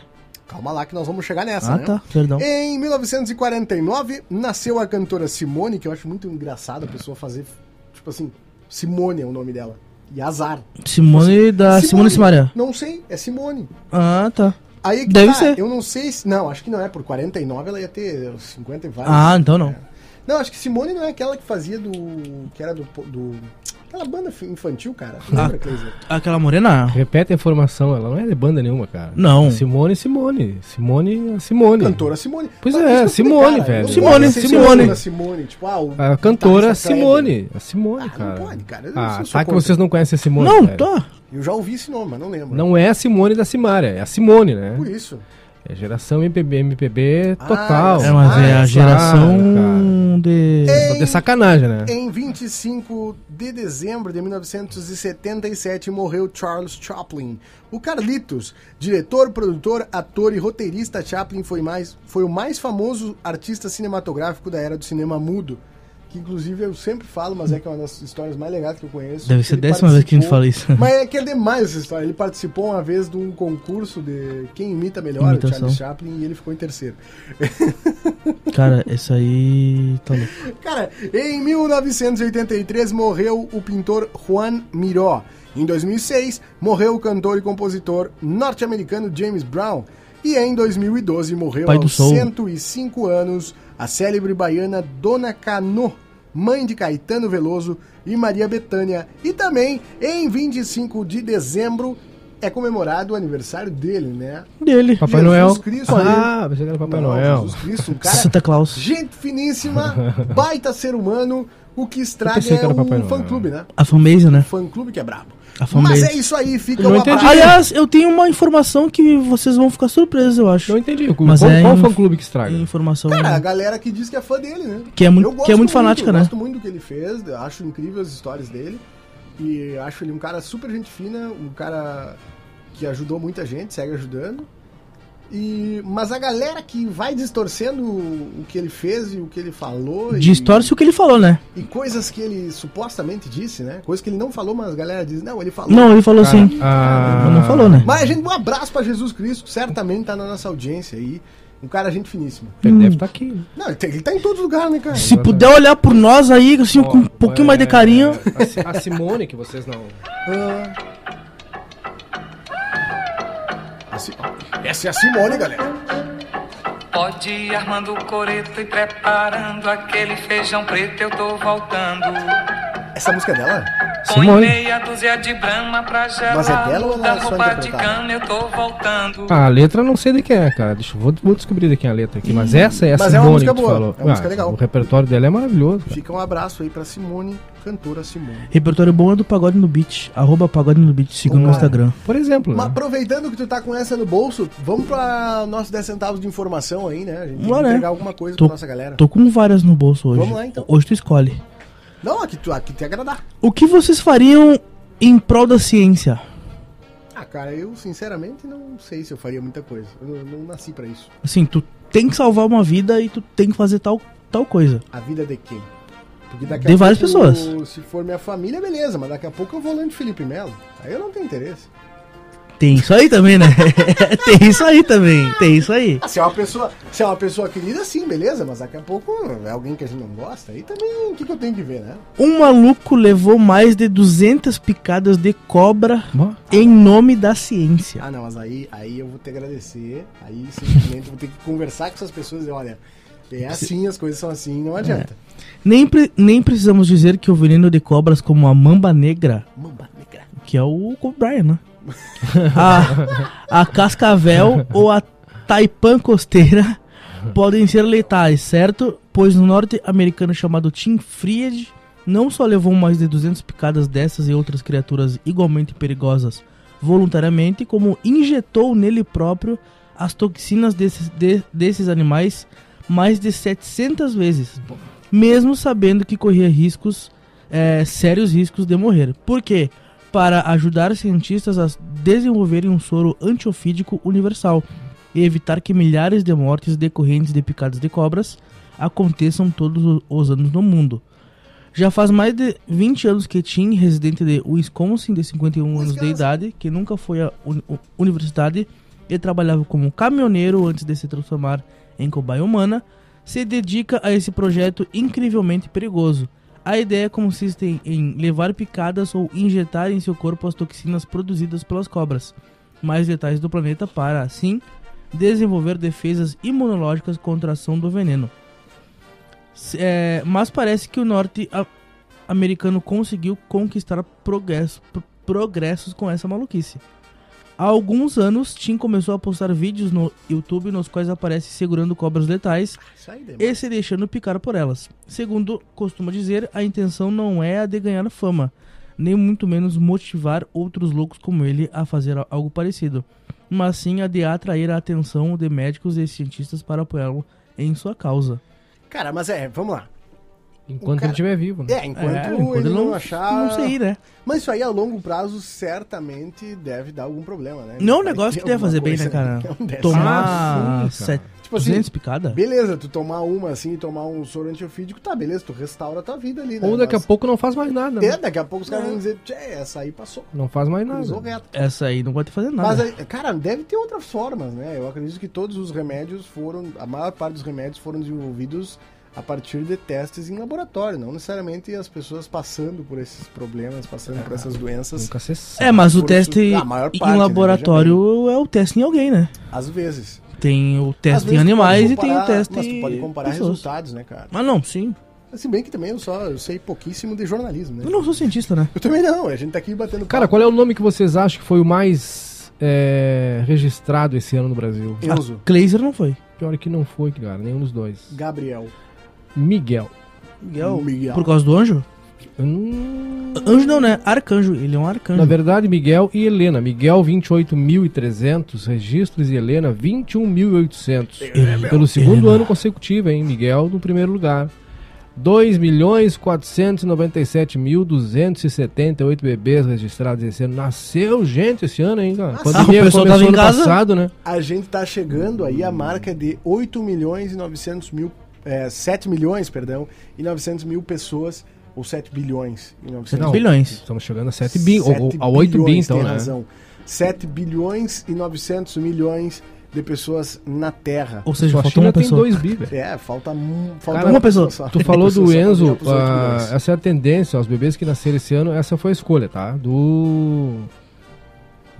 D: Calma lá que nós vamos chegar nessa,
E: Ah,
D: né?
E: tá. Perdão.
D: Em 1949, nasceu a cantora Simone, que eu acho muito engraçado a pessoa fazer, tipo assim, Simone é o nome dela. E azar.
E: Simone da Simone Simaria.
D: Não sei, é Simone.
E: Ah, tá.
D: Aí
E: Deve
D: tá,
E: ser.
D: eu não sei se... Não, acho que não é, por 49 ela ia ter 50 e vários.
E: Ah, então não.
D: Não, acho que Simone não é aquela que fazia do... que era do... do aquela banda infantil, cara. Lembra,
E: Ah.
D: Cleiser?
E: Aquela morena?
C: Repete a informação, ela não é de banda nenhuma, cara.
E: Não.
C: Simone, Simone. Simone, é Simone.
D: Cantora Simone.
C: Pois
D: Mas
C: é,
D: falei,
C: Simone,
D: cara,
C: velho.
E: Simone, Simone.
D: cantora Simone. Tipo, ah, o
C: A cantora. Simone. A Simone,
D: Ah,
C: cara.
D: não pode, cara. Eu
C: Ah, tá que vocês não conhecem a Simone.
E: Não,
C: velho.
E: tá.
D: Eu já ouvi esse nome, mas não lembro.
C: Não é a Simone da Simária, é a Simone, né?
D: Por isso.
C: É geração MPB, MPB
D: Ah,
C: total.
E: É, mas é
D: Ah,
E: a geração
C: claro,
E: de.
C: Só de sacanagem, né?
D: Em 25 de dezembro de 1977 morreu Charles Chaplin. O Carlitos, diretor, produtor, ator e roteirista Chaplin foi, mais, foi o mais famoso artista cinematográfico da era do cinema mudo. Que inclusive eu sempre falo, mas é que é uma das histórias mais legais que eu conheço.
E: Deve ser a décima vez que a gente fala isso. [LAUGHS]
D: Mas é que é demais essa história. Ele participou uma vez de um concurso de quem imita melhor o
E: Imitação.
D: Charles Chaplin e ele ficou em terceiro. [LAUGHS]
E: Cara, esse aí. Tá louco.
D: Cara, em 1983 morreu o pintor Juan Miró. Em 2006 morreu o cantor e compositor norte-americano James Brown. E em 2012 morreu
E: Pai
D: aos
E: soul.
D: 105 anos a célebre baiana Dona Cano, mãe de Caetano Veloso e Maria Bethânia. E também em 25 de dezembro é comemorado o aniversário dele, né?
E: Dele.
C: Papai
D: Jesus
C: Noel.
D: Cristo.
C: ah, pensei que era Papai
D: Não,
C: Noel.
D: Jesus Cristo, um [LAUGHS] cara
E: Santa Claus.
D: Gente finíssima, baita ser humano. O que estraga
C: pensei que
D: é o fã-clube, né?
E: A fanbase, né?
D: Fã-clube que é brabo. Mas é isso aí, fica
C: Não entendi.
D: abraço.
E: Aliás, eu tenho uma informação que vocês vão ficar surpresos, eu acho.
C: Não entendi.
E: Mas
C: qual
E: é
C: qual
E: inf-
C: fã-clube que estraga?
E: Informação.
D: Cara, a galera que diz que é fã dele, né?
E: Que é muito-
D: Eu
E: que é muito fanática,
D: eu
E: né?
D: gosto muito do que ele fez, eu acho incrível as histórias dele. E acho ele um cara super gente fina, um cara que ajudou muita gente, segue ajudando. E, mas a galera que vai distorcendo o que ele fez e o que ele falou. e-
E: Distorce o que ele falou, né?
D: E coisas que ele supostamente disse, né? Coisas que ele não falou, mas a galera diz, não, ele falou.
E: Não, ele falou
C: Cara,
E: assim.
C: ah,
E: Mas não falou, né?
D: Mas a gente, um abraço pra Jesus Cristo, certamente tá na nossa audiência aí. Um cara gente finíssima.
C: Ele deve estar aqui. né?
D: Não, ele, tem- ele tá em todos os lugares, né, cara?
E: Se puder olhar por nós aí, assim, com um pouquinho
C: é,
E: mais de carinho.
C: A, Si- a Simone, que vocês não.
D: Ah. Assim, ó. Essa é a Simone, galera.
F: Pode ir armando o coreto e preparando aquele feijão preto, eu tô voltando.
D: Essa música é dela?
F: Põe
C: Simone.
F: meia dúzia de brama pra gelar.
D: Mas é dela ou ela é só
F: de
D: interpretada?
F: cama, eu tô voltando.
C: Ah, a letra eu não sei de quem é, cara. Deixa eu vou, vou descobrir de quem é a letra aqui. Mas essa é a
D: Mas é uma
C: Simone
D: música boa,
C: falou.
D: é uma música
C: Ah,
D: legal.
C: O repertório dela é maravilhoso. cara.
D: Fica um abraço aí pra Simone, cantora Simone.
E: Repertório bom é do Pagode no Beat. Arroba Pagode no Beat. Siga no. Instagram.
C: Por exemplo,
D: Mas
C: né?
D: aproveitando que tu tá com essa no bolso, vamos pra nossos 10 centavos de informação aí, né? A gente
E: né?
D: entregar alguma coisa
E: Tô-
D: pra nossa galera.
E: Tô com várias no bolso hoje.
D: Vamos lá, então.
E: Hoje tu escolhe.
D: Não, aqui, aqui te agradar.
E: O que vocês fariam em prol da ciência?
D: Ah, cara, eu sinceramente não sei se eu faria muita coisa. Eu não, nasci pra isso.
E: Assim, tu tem que salvar uma vida e tu tem que fazer tal, tal coisa.
D: A vida de quem? Porque daqui
E: De várias pessoas.
D: Se for minha família, beleza, mas daqui a pouco eu vou lendo Felipe Melo. Aí eu não tenho interesse.
E: Tem isso aí também, né? [LAUGHS] tem isso aí também, tem isso aí.
D: Ah, se é uma pessoa, se é uma pessoa querida, sim, beleza, mas daqui a pouco é alguém que a gente não gosta, aí também o que, que eu tenho que ver, né?
E: Um maluco levou mais de 200 picadas de cobra
C: Ó.
E: em nome da ciência.
D: Ah, não, mas aí, aí eu vou ter que agradecer, aí simplesmente eu vou ter que conversar com essas pessoas e dizer, olha, é assim, as coisas são assim, não adianta.
E: Nem, pre- nem precisamos dizer que o veneno de cobras como a mamba negra,
D: Mamba negra.
E: que é o Kobe Bryant, né? A, a cascavel ou a taipã costeira podem ser letais, certo? Pois no norte-americano chamado Tim Fried não só levou mais de 200 picadas dessas e outras criaturas igualmente perigosas voluntariamente, como injetou nele próprio as toxinas desses, de- desses animais mais de 700 vezes, mesmo sabendo que corria riscos, é, sérios riscos de morrer. Por quê? Para ajudar cientistas a desenvolverem um soro antiofídico universal e evitar que milhares de mortes decorrentes de picadas de cobras aconteçam todos os anos no mundo. Já faz mais de 20 anos que Tim, residente de Wisconsin, de 51 anos de idade, que nunca foi à uni- universidade e trabalhava como caminhoneiro antes de se transformar em cobaia humana, se dedica a esse projeto incrivelmente perigoso. A ideia consiste em levar picadas ou injetar em seu corpo as toxinas produzidas pelas cobras, mais letais do planeta, para, assim, desenvolver defesas imunológicas contra a ação do veneno. É, mas parece que o norte-americano conseguiu conquistar progresso- pro- progressos com essa maluquice. Há alguns anos, Tim começou a postar vídeos no YouTube nos quais aparece segurando cobras letais
D: demais.
E: e se deixando picar por elas. Segundo costuma dizer, a intenção não é a de ganhar fama, nem muito menos motivar outros loucos como ele a fazer algo parecido, mas sim a de atrair a atenção de médicos e cientistas para apoiá-lo em sua causa.
D: Cara, mas é, vamos lá.
C: Enquanto
D: cara-
C: ele estiver vivo, né?
D: É, enquanto,
E: É,
D: ele não, achar...
E: não sei, né?
D: Mas isso aí a longo prazo certamente deve dar algum problema, né?
E: Não é um negócio que deve fazer bem, né, cara? [LAUGHS]
D: que acontece.
E: Tomar
C: Ah, sim, cara.
D: Tipo assim,
E: 200 picada?
D: Beleza, tu tomar uma assim e tomar um soro antiofídico, tá, beleza, tu restaura a tua vida ali, né?
C: Ou daqui a
D: Mas-
C: pouco não faz mais nada,
D: É,
C: né?
D: daqui a pouco os caras vão dizer, tchê, essa aí passou.
C: Não faz mais nada.
D: reto.
E: Essa aí não pode fazer
D: Mas,
E: nada.
D: aí, cara, deve ter outras formas, né? Eu acredito que todos os remédios foram, a maior parte dos remédios foram desenvolvidos a partir de testes em laboratório, não necessariamente as pessoas passando por esses problemas, passando por essas doenças,
C: Nunca se
E: É,
C: sabe.
E: mas o
D: por
E: teste
D: su- maior
E: em
D: parte, né,
E: laboratório é o teste em alguém, né?
D: às vezes.
E: Tem o teste em animais
D: pode
E: e tem o
D: comparar-
E: teste
D: Mas tu pode comparar
E: em pessoas.
D: resultados, né, cara?
E: Mas não, sim.
D: Se bem que também eu só eu sei pouquíssimo de jornalismo, né?
E: Eu não sou cientista, né?
D: Eu também não, a gente tá aqui batendo
C: Cara,
D: papo.
C: qual é o nome que vocês acham que foi o mais é, registrado esse ano no Brasil?
D: Enzo,
E: Kleiser não foi.
C: Pior que não foi, cara, nenhum dos dois.
D: Gabriel,
C: Miguel.
E: Miguel.
D: Miguel.
E: Por causa do anjo?
C: Hum,
E: Anjo não, né? Arcanjo. Ele é um arcanjo.
C: na verdade, Miguel e Helena. Miguel, 28.300 registros e Helena, 21.800. Pelo segundo
E: Helena.
C: ano consecutivo, hein? Miguel no primeiro lugar. 2.497.278 bebês registrados esse ano. Nasceu gente esse ano, hein, cara? Pandemia
E: Ah, o pessoal tava em
C: ano
E: casa?
C: passado, né?
D: A gente tá chegando aí à marca de 8 milhões e 900 mil, é, 7 milhões, perdão, e 900 mil pessoas, ou 7 bilhões e 900
C: Não,
E: bilhões.
C: Estamos chegando a 7 bi, ou, ou
D: 7
C: a 8 bi,
D: bilhões,
C: então,
D: tem
C: né?
D: razão. 7 bilhões e 900 milhões de pessoas na Terra.
E: Ou seja,
C: a China
E: uma
C: tem
E: pessoa.
C: 2 bi, velho.
D: É, falta, falta
C: Cara,
E: uma pessoa.
D: só.
C: Tu falou do [LAUGHS] Enzo,
D: oito
C: ah, essa é a tendência, os bebês que nasceram esse ano, essa foi a escolha, tá? Do.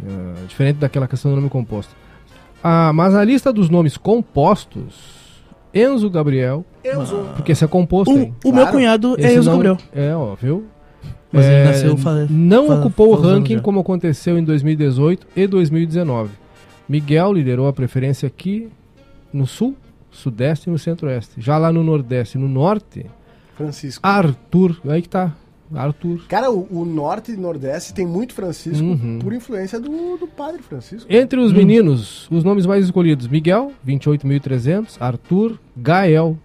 C: ah, diferente daquela questão do nome composto. Ah, mas a lista dos nomes compostos, Enzo Gabriel,
D: Enzo.
C: porque esse é composto,
E: O, o
D: Claro.
E: meu cunhado é
C: Esse
E: Enzo
C: não-
E: Gabriel.
C: É, ó, viu?
E: Mas
C: É,
E: ele nasceu fa-
C: não
E: fa-
C: ocupou o
E: faz anos
C: ranking como aconteceu em 2018 e 2019. Miguel liderou a preferência aqui no sul, sudeste e no centro-oeste. Já lá no nordeste e no norte,
D: Francisco.
C: Arthur, aí que tá. Arthur.
D: Cara, o, o norte e nordeste tem muito Francisco
C: Uhum.
D: por influência do, do padre Francisco.
C: Entre os meninos, os nomes mais escolhidos: Miguel, 28.300, Arthur, Gael.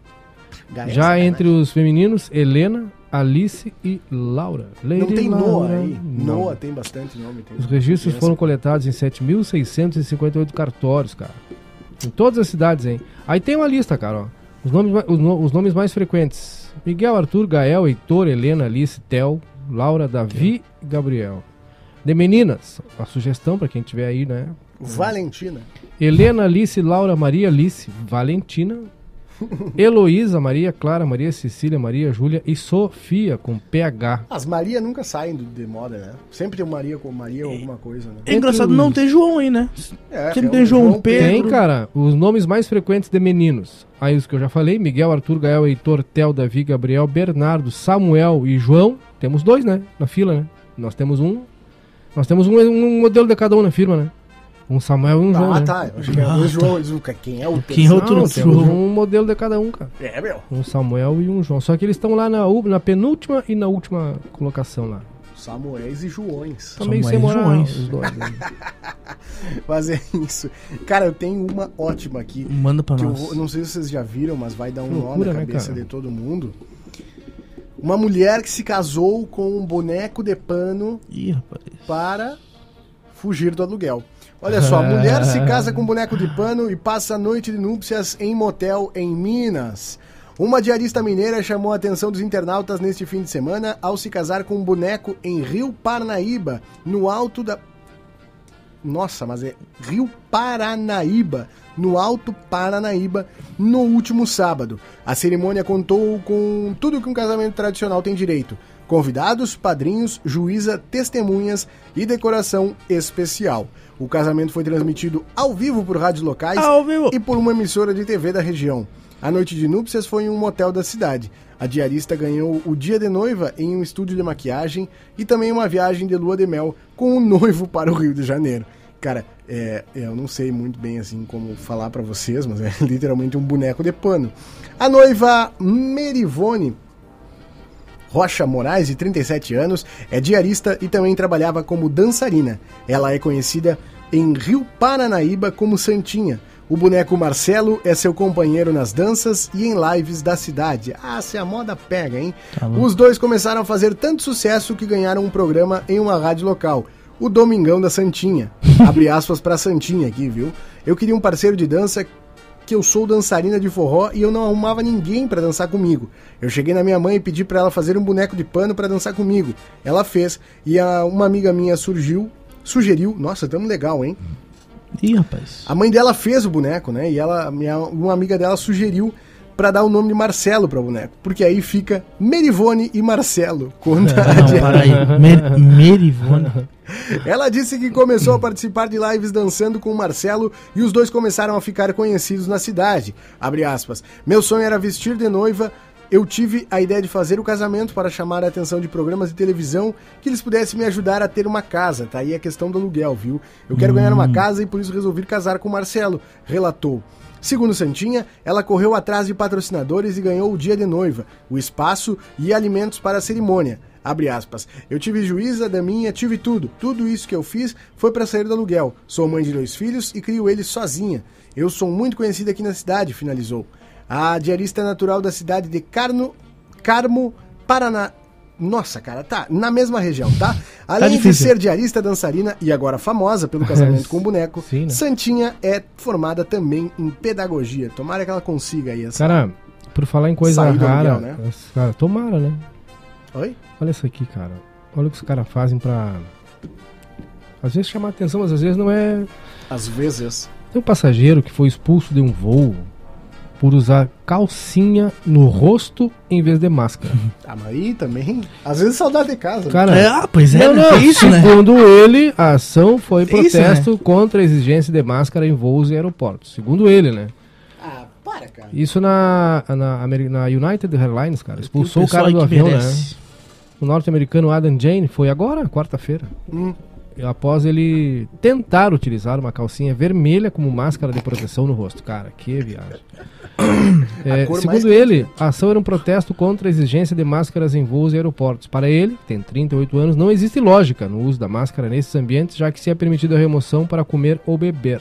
D: Gaia,
C: Já
D: sacanagem.
C: entre os femininos, Helena, Alice e Laura.
D: Não
C: Lady
D: tem Noah
C: Laura.
D: aí.
C: Não.
D: Noah tem bastante nome. Tem
C: Os registros foram coletados em 7.658 cartórios, cara. Em todas as cidades, hein? Aí tem uma lista, cara, ó. Os nomes, os, os nomes mais frequentes: Miguel, Arthur, Gael, Heitor, Helena, Alice, Tel, Laura, Davi e Gabriel. De meninas, a sugestão para quem tiver aí, né?
D: Valentina.
C: Helena Alice, Laura Maria Alice, Valentina, Heloísa Maria, Clara Maria, Cecília Maria, Júlia e Sofia com PH.
D: As Maria nunca saem do- de moda, né? Sempre tem Maria com Maria ou alguma coisa, né?
E: É engraçado não ter João aí, né?
D: É,
E: Sempre
D: é
E: tem
D: o
E: João Pedro.
C: Tem, cara, os nomes mais frequentes de meninos. Aí os que eu já falei, Miguel, Arthur, Gael, Heitor, Tel, Davi, Gabriel, Bernardo, Samuel e João. Temos dois, né? Na fila, né? Nós temos um. Nós temos um, um modelo de cada um na firma, né? Um Samuel e um João.
D: Ah,
C: né?
D: tá. Eu achei que era dois João. eles- Quem é o
E: Quem é o outro
C: Não,
E: João.
C: um modelo de cada um, cara.
D: É, meu.
C: Um Samuel e um João. Só que eles estão lá na, na penúltima e na última colocação lá.
D: Samuéis e Joões.
C: Estão meio sem
E: e
C: moral.
E: Joões.
C: Os dois, né? [LAUGHS]
D: Mas é isso. Cara, eu tenho uma ótima aqui.
E: Manda pra
D: Que eu
E: nós.
D: vou- não sei se vocês já viram, mas vai dar um
C: Que
D: nó
C: loucura,
D: na
C: né,
D: cabeça
C: cara?
D: de todo mundo. Uma mulher que se casou com um boneco de pano
E: Ih, rapaz.
D: para fugir do aluguel. Olha só, mulher se [LAUGHS] casa com boneco de pano e passa a noite de núpcias em motel em Minas. Uma diarista mineira chamou a atenção dos internautas neste fim de semana ao se casar com um boneco em Rio Parnaíba, no alto da. Nossa, mas é Rio Paranaíba, no Alto Paranaíba, no último sábado. A cerimônia contou com tudo que um casamento tradicional tem direito: convidados, padrinhos, juíza, testemunhas e decoração especial. O casamento foi transmitido ao vivo por rádios locais e por uma emissora de TV da região. A noite de núpcias foi em um motel da cidade. A diarista ganhou o dia de noiva em um estúdio de maquiagem e também uma viagem de lua de mel com o noivo para o Rio de Janeiro. Cara, é, eu não sei muito bem assim como falar pra vocês, mas é [LAUGHS] literalmente um boneco de pano. A noiva Merivone Rocha Moraes, de 37 anos, é diarista e também trabalhava como dançarina. Ela é conhecida em Rio Paranaíba como Santinha. O boneco Marcelo é seu companheiro nas danças e em lives da cidade. Ah, se a moda pega, hein?
E: Tá.
D: Os dois começaram a fazer tanto sucesso que ganharam um programa em uma rádio local. O Domingão da Santinha. [LAUGHS] Abre aspas pra Santinha aqui, viu? Eu queria um parceiro de dança que eu sou dançarina de forró e eu não arrumava ninguém pra dançar comigo. Eu cheguei na minha mãe e pedi pra ela fazer um boneco de pano pra dançar comigo. Ela fez e a- uma amiga minha surgiu, sugeriu, nossa, tamo legal, hein?
E: Ih, rapaz.
D: A mãe dela fez o boneco, né? E ela, minha, uma amiga dela sugeriu pra dar o nome de Marcelo para o boneco, porque aí fica Merivone e Marcelo. Conta [LAUGHS]
E: Não,
D: Diana.
E: para aí. Mer Merivone. [LAUGHS]
D: Ela disse que começou a participar de lives dançando com o Marcelo e os dois começaram a ficar conhecidos na cidade. Abre aspas. Meu sonho era vestir de noiva. Eu tive a ideia de fazer o casamento para chamar a atenção de programas de televisão que eles pudessem me ajudar a ter uma casa. Tá aí a questão do aluguel, viu? Eu quero ganhar uma casa e por isso resolvi casar com o Marcelo, relatou. Segundo Santinha, ela correu atrás de patrocinadores e ganhou o dia de noiva, o espaço e alimentos para a cerimônia. Abre aspas. Eu tive juíza, daminha, tive tudo. Tudo isso que eu fiz foi para sair do aluguel. Sou mãe de dois filhos e crio eles sozinha. Eu sou muito conhecida aqui na cidade, finalizou. A diarista é natural da cidade de Carno, Carmo, Paraná. Nossa, cara, tá na mesma região, tá? Além de
E: difícil.
D: ser diarista, dançarina e agora famosa pelo [LAUGHS] casamento com o boneco,
C: Sim, né?
D: Santinha é formada também em pedagogia. Tomara que ela consiga aí essa.
C: Cara, por falar em coisa rara,
D: aluguel, né?
C: cara, tomara, né?
D: Oi?
C: Olha isso aqui, cara. Olha o que os caras fazem pra. Às vezes chamar atenção, mas às vezes não é.
D: Às vezes.
C: Tem um passageiro que foi expulso de um voo por usar calcinha no rosto em vez de máscara. [LAUGHS]
D: Ah, mas aí também. Às vezes saudade de casa. né?
C: Cara,
E: É, ah, pois é,
C: não,
E: né?
C: não,
E: Tem isso, né?
C: segundo ele, a ação foi
E: isso,
C: protesto contra a exigência de máscara em voos e aeroportos. Segundo ele, né?
D: Ah, para, cara.
C: Isso na, na, na United Airlines, cara. Expulsou o cara do avião,
E: merece.
C: né? O norte-americano Adam Jane foi agora, quarta-feira.
D: Hum.
C: Após ele tentar utilizar uma calcinha vermelha como máscara de proteção no rosto. Cara, que viagem. [COUGHS] É, segundo ele, a ação era um protesto contra a exigência de máscaras em voos e aeroportos. Para ele, que tem 38 anos, não existe lógica no uso da máscara nesses ambientes, já que se é permitida a remoção para comer ou beber.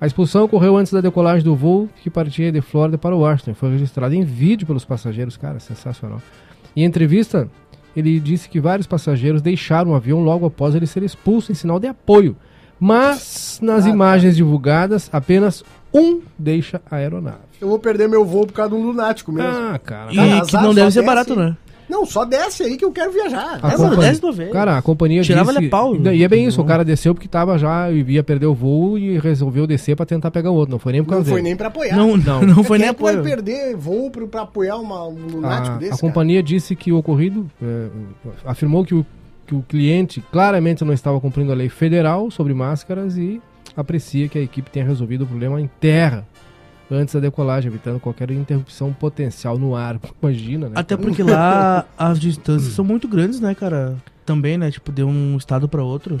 C: A expulsão ocorreu antes da decolagem do voo que partia de Flórida para Washington. Foi registrado em vídeo pelos passageiros. Cara, sensacional. Em entrevista, ele disse que vários passageiros deixaram o avião logo após ele ser expulso em sinal de apoio. Mas, nas
D: Ah, tá.
C: imagens divulgadas, apenas um deixa a aeronave.
D: Eu vou perder meu voo por causa de um lunático mesmo.
C: Ah, cara.
E: E
D: Cara,
E: que não deve ser barato,
D: assim.
E: né?
D: Não, só desce aí que eu quero viajar.
C: A
E: É, 10 do velho.
C: Cara, a companhia
E: Tirava
C: disse...
E: pau.
C: E é bem isso, o cara desceu porque tava já, ia perder o voo e resolveu descer pra tentar pegar o outro. Não foi nem por
D: Não
C: causa
D: foi
C: dele.
D: nem pra apoiar.
E: Não, não, [LAUGHS] não foi
D: Quem
E: nem
D: é que vai perder voo pro- pra apoiar uma, um lunático
C: A,
D: desse,
C: a
D: cara?
C: companhia disse que o ocorrido é, afirmou que o, que o cliente claramente não estava cumprindo a lei federal sobre máscaras e aprecia que a equipe tenha resolvido o problema em terra antes da decolagem, evitando qualquer interrupção potencial no ar. [LAUGHS] Imagina, né?
E: Até porque lá [LAUGHS] as distâncias são muito grandes, né, cara? Também, né? Tipo, de um estado pra outro.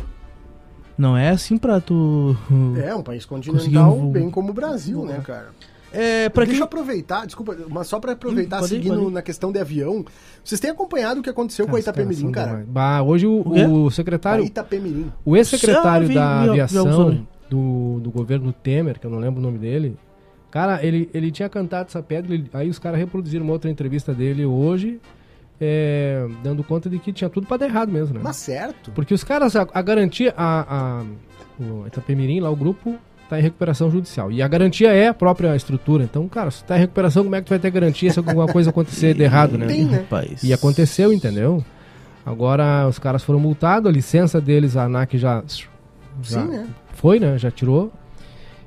E: Não é assim pra tu. [LAUGHS]
D: É, um país continental,
E: um
D: bem como o Brasil, né, cara?
E: É, pra
D: Deixa
E: quem.
D: eu aproveitar, desculpa, mas só pra aproveitar,
E: Hum, pode
D: seguindo
E: pode ir.
D: na questão de avião, vocês têm acompanhado o que aconteceu com a Itapemirim, cara?
C: demais. Bah, hoje o,
E: O
C: o
D: A
C: secretário,
D: Itapemirim.
C: o ex-secretário da
E: vi- vi
C: aviação do, do governo Temer, que eu não lembro o nome dele, cara, ele, ele tinha cantado essa pedra, ele- aí os caras reproduziram uma outra entrevista dele hoje, é, dando conta de que tinha tudo pra dar errado mesmo, né?
D: Mas certo.
C: Porque os caras, a, a garantia, a, a, o Itapemirim, lá o grupo, tá em recuperação judicial. E a garantia é a própria estrutura. Então, cara, se tá em recuperação, como é que tu vai ter garantia se alguma coisa acontecer de errado, né?
D: Tem, né?
E: Rapaz.
C: E aconteceu, entendeu? Agora os caras foram multados, a licença deles, a ANAC já, já
D: Sim, né?
C: foi, né? Já tirou.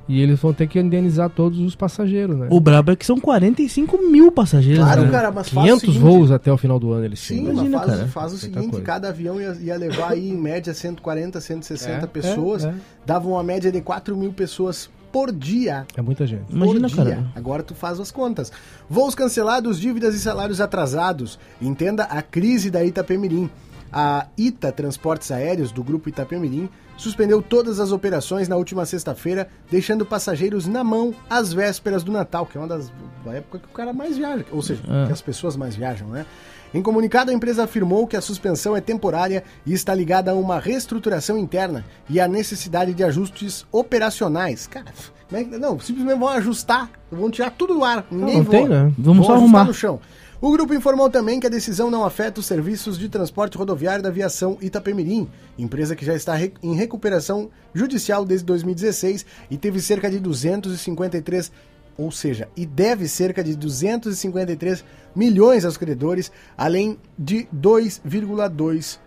C: E eles vão ter que indenizar todos os passageiros, né?
E: O brabo é que são 45 mil passageiros,
D: Claro,
E: né?
D: cara, mas faz o
C: 500
D: seguinte-
C: voos até o final do ano eles
D: Sim,
C: tinham.
E: Imagina,
D: faz,
E: cara.
D: faz o seguinte,
C: coisa.
D: cada avião ia, ia levar aí em média 140, 160
C: É,
D: pessoas,
C: é, é.
D: dava uma média de 4 mil pessoas por dia.
C: É muita gente.
E: Imagina,
D: por dia.
E: cara.
D: Agora tu faz as contas. Voos cancelados, dívidas e salários atrasados. Entenda a crise da Itapemirim. A Ita Transportes Aéreos, do grupo Itapemirim, suspendeu todas as operações na última sexta-feira, deixando passageiros na mão às vésperas do Natal, que é uma das da época que o cara mais viaja, ou seja,
E: É.
D: que as pessoas mais viajam, né? Em comunicado, a empresa afirmou que a suspensão é temporária e está ligada a uma reestruturação interna e à necessidade de ajustes operacionais. Cara, como é que- não, simplesmente vão ajustar, vão tirar tudo do ar. Ninguém
C: não
D: voa.
C: tem, né?
E: Vamos
D: Vão
E: só arrumar.
D: no chão. O grupo informou também que a decisão não afeta os serviços de transporte rodoviário da aviação Itapemirim, empresa que já está em recuperação judicial desde 2016 e teve cerca de 253, ou seja, e deve cerca de 253 milhões aos credores, além de 2,2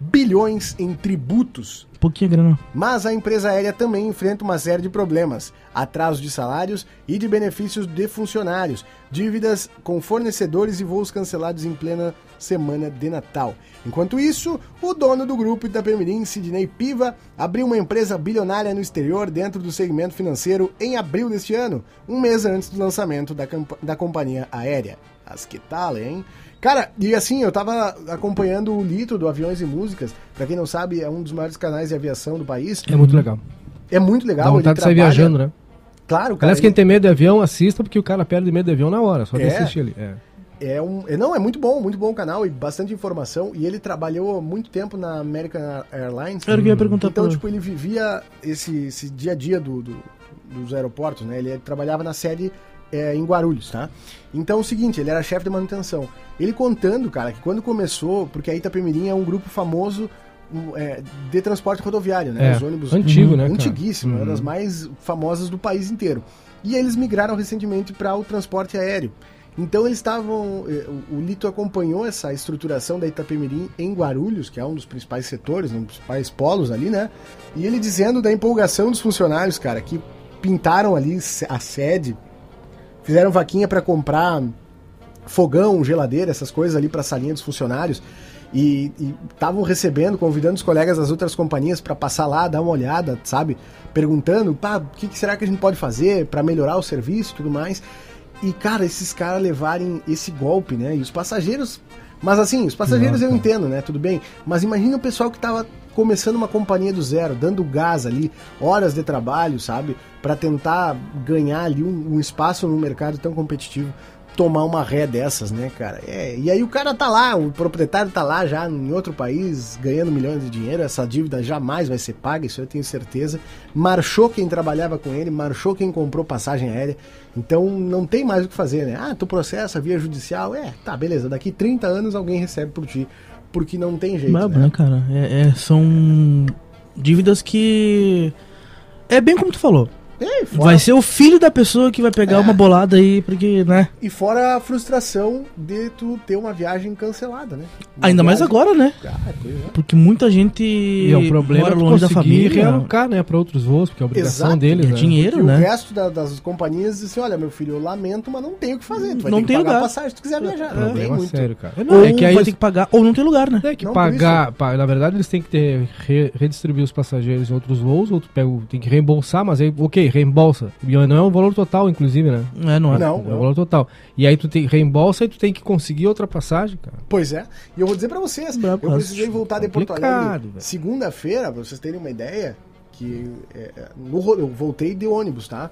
D: bilhões em tributos
E: Pouquinha grana.
D: mas a empresa aérea também enfrenta uma série de problemas: atraso de salários e de benefícios de funcionários, dívidas com fornecedores e voos cancelados em plena semana de Natal. Enquanto isso, o dono do grupo Itapemirim, Sidney Piva, abriu uma empresa bilionária no exterior dentro do segmento financeiro em abril deste ano, um mês antes do lançamento da, da companhia aérea. As que tal, hein? Cara, e assim, eu tava acompanhando o Litro do Aviões e Músicas. Pra quem não sabe, é um dos maiores canais de aviação do país.
C: É muito legal.
D: É muito legal.
C: Dá
D: ele
C: vontade de sair
D: trabalha-
C: viajando, né?
D: Claro, cara.
C: Aliás, quem tem medo de avião, assista, porque o cara perde medo de avião na hora. Só de
D: É.
C: assistir ali. É.
D: É um, é, não, é muito bom, muito bom o canal e bastante informação. E ele trabalhou muito tempo na American Airlines.
E: Era o que eu ia perguntar
D: Então,
E: pra-
D: tipo, ele vivia esse, esse dia a dia do, do- dos aeroportos, né? Ele trabalhava na sede é, em Guarulhos, tá? Então, é o seguinte, ele era chefe de manutenção. Ele contando, cara, que quando começou, porque a Itapemirim é um grupo famoso um, é, de transporte rodoviário, né?
C: É,
D: Os ônibus
C: antigo, né, cara?
D: Antiguíssimo, uma
C: Uhum.
D: das mais famosas do país inteiro. E eles migraram recentemente para o transporte aéreo. Então eles estavam. eh, o- Lito acompanhou essa estruturação da Itapemirim em Guarulhos, que é um dos principais setores, um dos principais polos ali, né? E ele dizendo da empolgação dos funcionários, cara, que pintaram ali a sede, fizeram vaquinha para comprar fogão, geladeira, essas coisas ali para a salinha dos funcionários. E estavam recebendo, convidando os colegas das outras companhias para passar lá, dar uma olhada, sabe? Perguntando, pá, o que, que será que a gente pode fazer para melhorar o serviço e tudo mais. E, cara, esses caras levarem esse golpe, né? E os passageiros. Mas assim, os passageiros eu
C: Nossa.
D: entendo, né? Tudo bem. Mas imagina o pessoal que tava começando uma companhia do zero, dando gás ali, horas de trabalho, sabe? Para tentar ganhar ali um, um espaço no mercado tão competitivo. Tomar uma ré dessas, né, cara? É, e aí o cara tá lá, o proprietário tá lá já em outro país, ganhando milhões de dinheiro, essa dívida jamais vai ser paga, isso eu tenho certeza. Marchou quem trabalhava com ele, marchou quem comprou passagem aérea. Então não tem mais o que fazer, né? Ah, tu processa via judicial. É, tá, beleza. Daqui 30 anos alguém recebe por ti. Porque não tem jeito. Né?
E: né, cara? É, é- são dívidas que. É bem como tu falou.
D: É, fora,
E: Vai ser o filho da pessoa que vai pegar uma bolada aí, porque, né?
D: e fora a frustração de tu ter uma viagem cancelada, né? Uma
E: Ainda mais
D: viagem-
E: agora, né?
D: Ah, é.
E: Porque muita gente
C: E é um problema
E: mora longe da família.
C: realocar, né, para outros voos, porque é obrigação
D: Exato,
C: deles,
E: É
C: né?
E: dinheiro,
D: E o
E: né?
D: resto da- das companhias diz assim: olha, meu filho, eu lamento, mas não tem o que fazer. Tu vai
E: Não
D: ter que
E: tem
D: pagar
E: lugar.
D: a passagem se tu quiser viajar. Não tem
C: Problema
D: muito.
C: sério, cara.
E: Ou
C: Não, é que aí
E: vai ter que pagar, ou não tem lugar, né?
C: É que
D: Não,
C: pagar, pa- na verdade eles têm que ter re- redistribuir os passageiros em outros voos, ou tu pega, o- tem que reembolsar, mas aí, ok, reembolsa. E não é um valor total, inclusive, né?
E: É, não é.
D: Não.
C: É o valor total. E aí tu tem reembolsa e tu tem que conseguir outra passagem, cara.
D: Pois é. E eu vou dizer pra vocês,
E: Brabo,
D: eu precisei voltar de Porto Alegre segunda-feira, pra vocês terem uma ideia, que é, é, no, eu voltei de ônibus, tá?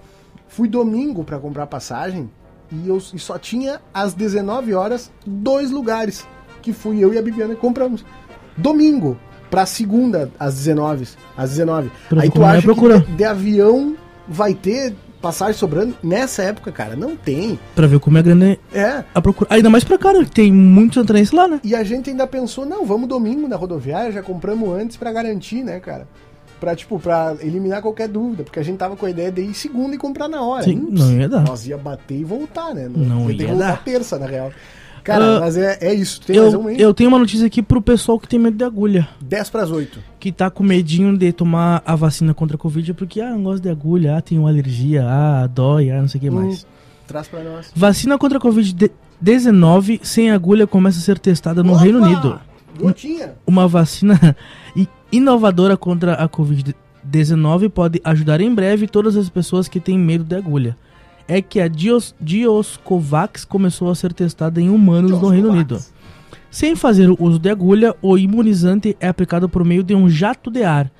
D: Fui domingo pra comprar passagem e eu e só tinha às 19 horas dois lugares que fui eu e a Bibiana que compramos. Domingo pra segunda às 19, às 19.
E: Pra
D: Aí tu
E: é
D: acha
E: procura.
D: que de, de avião vai ter passagem sobrando? Nessa época, cara, não tem.
E: Pra ver como é grande
D: É,
E: a procura. Ainda mais pra cá, que tem muitos santanenses lá, né?
D: E a gente ainda pensou, não, vamos domingo na rodoviária, já compramos antes pra garantir, né, cara? Pra, tipo, pra eliminar qualquer dúvida, porque a gente tava com a ideia de ir segunda e comprar na hora.
E: Sim, não ia dar.
D: Nós ia bater e voltar, né?
E: Não ia
D: voltar
E: dar.
D: terça, na real. Cara,
E: Ah,
D: mas é, é isso, tem
E: Eu,
D: hein?
E: eu tenho uma notícia aqui pro pessoal que tem medo de agulha.
D: 10 pras 8.
E: Que tá com medinho de tomar a vacina contra a Covid porque, ah, não gosto de agulha, ah, tenho alergia, ah, dói, ah, não sei o que mais.
D: Hum, traz pra nós.
E: Vacina contra a Covid-19 sem agulha começa a ser testada no
D: Opa!
E: Reino Unido.
D: Gotinha.
E: Uma vacina [LAUGHS] inovadora contra a Covid-19 pode ajudar em breve todas as pessoas que têm medo de agulha. É que a Dios, Dioscovax começou a ser testada em humanos no Reino Unido. Sem fazer o uso de agulha, o imunizante é aplicado por meio de um jato de ar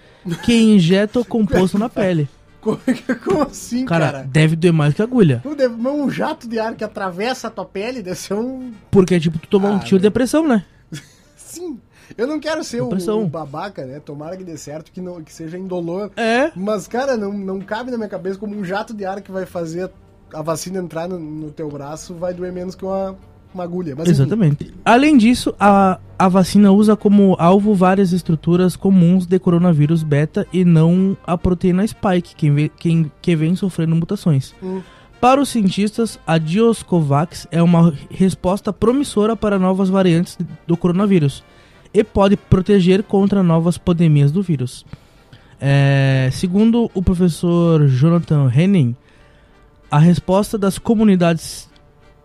E: que injeta o [LAUGHS] composto na pele.
D: Como, como assim,
E: Cara,
D: cara?
E: deve doer mais que agulha.
D: Não deve- mas Um jato de ar que atravessa a tua pele deve ser um
E: Porque é tipo tu tomar um
D: Ah,
E: tiro de depressão, né? [LAUGHS]
D: Sim. Eu não quero ser
E: Depressão.
D: o babaca, né? Tomara que dê certo, que, não, que seja indolor.
E: É.
D: Mas, cara, não, não cabe na minha cabeça como um jato de ar que vai fazer a vacina entrar no, no teu braço vai doer menos que uma, uma agulha. Mas, enfim,
E: Exatamente. Além disso, a, a vacina usa como alvo várias estruturas comuns de coronavírus beta e não a proteína spike, que, vem- que, que vem sofrendo mutações.
D: Hum.
E: Para os cientistas, a Dioscovax é uma resposta promissora para novas variantes do coronavírus e pode proteger contra novas pandemias do vírus. É, segundo o professor Jonathan Henning, a resposta das comunidades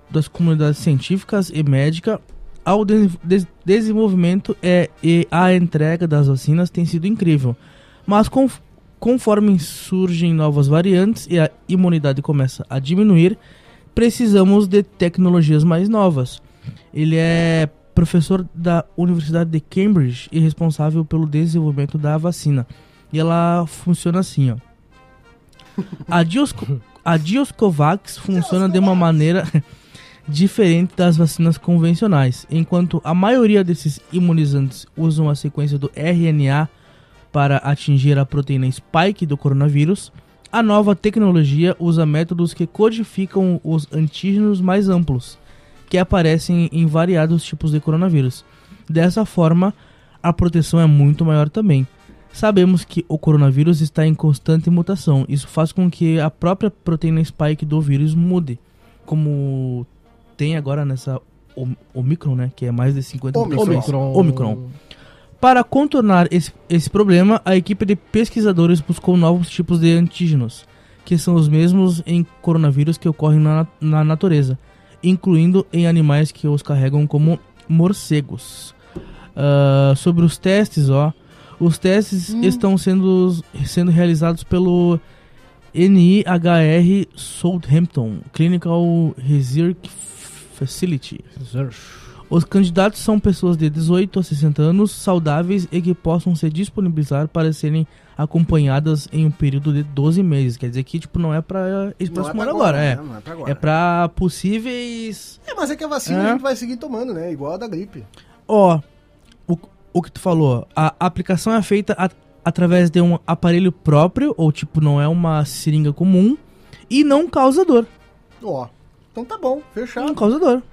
E: das comunidades científicas e médica ao de- des- desenvolvimento é, e a entrega das vacinas tem sido incrível. Mas conf- conforme surgem novas variantes e a imunidade começa a diminuir, precisamos de tecnologias mais novas. Ele é professor da Universidade de Cambridge e responsável pelo desenvolvimento da vacina. E ela funciona assim, ó. A, [LAUGHS] a Dioscovax funciona de uma maneira [LAUGHS] diferente das vacinas convencionais. Enquanto a maioria desses imunizantes usam a sequência do RNA para atingir a proteína spike do coronavírus, a nova tecnologia usa métodos que codificam os antígenos mais amplos, que aparecem em variados tipos de coronavírus. Dessa forma, a proteção é muito maior também. Sabemos que o coronavírus está em constante mutação. Isso faz com que a própria proteína spike do vírus mude, como tem agora nessa Om- Omicron, né, que é mais de 50
D: Omicron.
E: Omicron. Para contornar esse, esse problema, a equipe de pesquisadores buscou novos tipos de antígenos, que são os mesmos em coronavírus que ocorrem na, na natureza, incluindo em animais que os carregam como morcegos. Ah, sobre os testes, ó, os testes estão sendo, sendo realizados pelo NIHR Southampton Clinical Research Facility. Os candidatos são pessoas de 18 a 60 anos, saudáveis e que possam se disponibilizar para serem acompanhadas em um período de 12 meses. Quer dizer que tipo, não é para esse
D: Não é
E: próximo ano agora, é.
D: né? Não é pra agora.
E: É para possíveis.
D: É, mas é que a vacina
E: É.
D: a gente vai seguir tomando, né? Igual a da gripe.
E: Ó, o, o que tu falou, a aplicação é feita a- através de um aparelho próprio, ou tipo, não é uma seringa comum, e não causa dor.
D: Ó, então tá bom, fechado.
E: Não causa dor.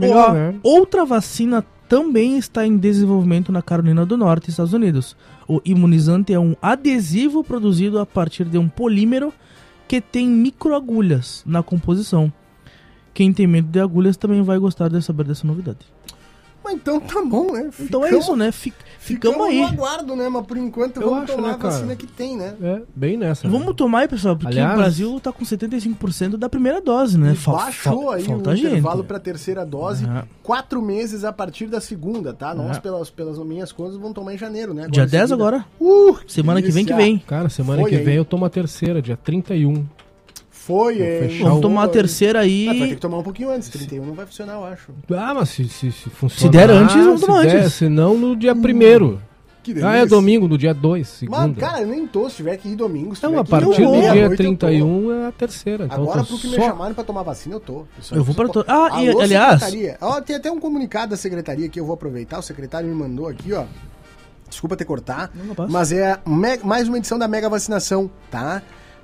E: Ó,
C: né?
E: Outra vacina também está em desenvolvimento na Carolina do Norte, Estados Unidos. O imunizante é um adesivo produzido a partir de um polímero porque tem microagulhas na composição. Quem tem medo de agulhas também vai gostar de saber dessa novidade.
D: Mas então tá bom, né?
E: Então é isso, né? Fic- ficamos aí.
D: no aguardo, né? Mas por enquanto
C: Eu
D: vamos
C: acho,
D: tomar
C: né,
D: a
C: cara?
D: vacina que tem, né?
C: É, bem nessa. né?
E: Vamos tomar aí, pessoal, porque
C: Aliás-
E: o Brasil tá com 75% da primeira dose, né? Fal-
D: baixou aí
E: falta
D: o
E: gente.
D: intervalo para terceira dose,
E: Aham.
D: quatro meses a partir da segunda, tá? Nós,
E: Aham.
D: pelas, pelas minhas contas, vamos tomar em janeiro, né?
E: Dia
D: em
E: 10
D: seguida.
E: agora.
D: Uh,
E: Semana que vem que vem.
C: Cara, semana
D: Foi
C: que
D: aí.
C: vem eu tomo a terceira, dia 31.
D: Foi, hein?
C: fechar
E: Vamos tomar a terceira
D: Ah, tu vai ter
E: aí.
D: que tomar um pouquinho antes, 31 não vai funcionar, eu acho.
C: Ah, mas se, se, se funcionar...
E: der antes, vamos
C: se
E: tomar
C: der,
E: antes.
C: Se não, no dia primeiro.
D: Que
C: Ah, é domingo, no dia 2, segunda.
D: Mas, cara, eu nem tô, se tiver que ir domingo, se
C: Não,
D: tiver
C: a
D: que ir
C: partir do dia
D: eu tô.
C: 31 é a terceira. Então
D: Agora, pro que me
C: só...
D: chamaram pra tomar vacina, eu tô. só-
E: Eu vou pra to- Ah, e,
D: Alô,
E: aliás-
D: secretaria. Ó, tem até um comunicado da secretaria que eu vou aproveitar. O secretário me mandou aqui, ó. Desculpa ter cortar,
E: Não, não passa.
D: mas é me- mais uma edição da Mega Vacinação, tá?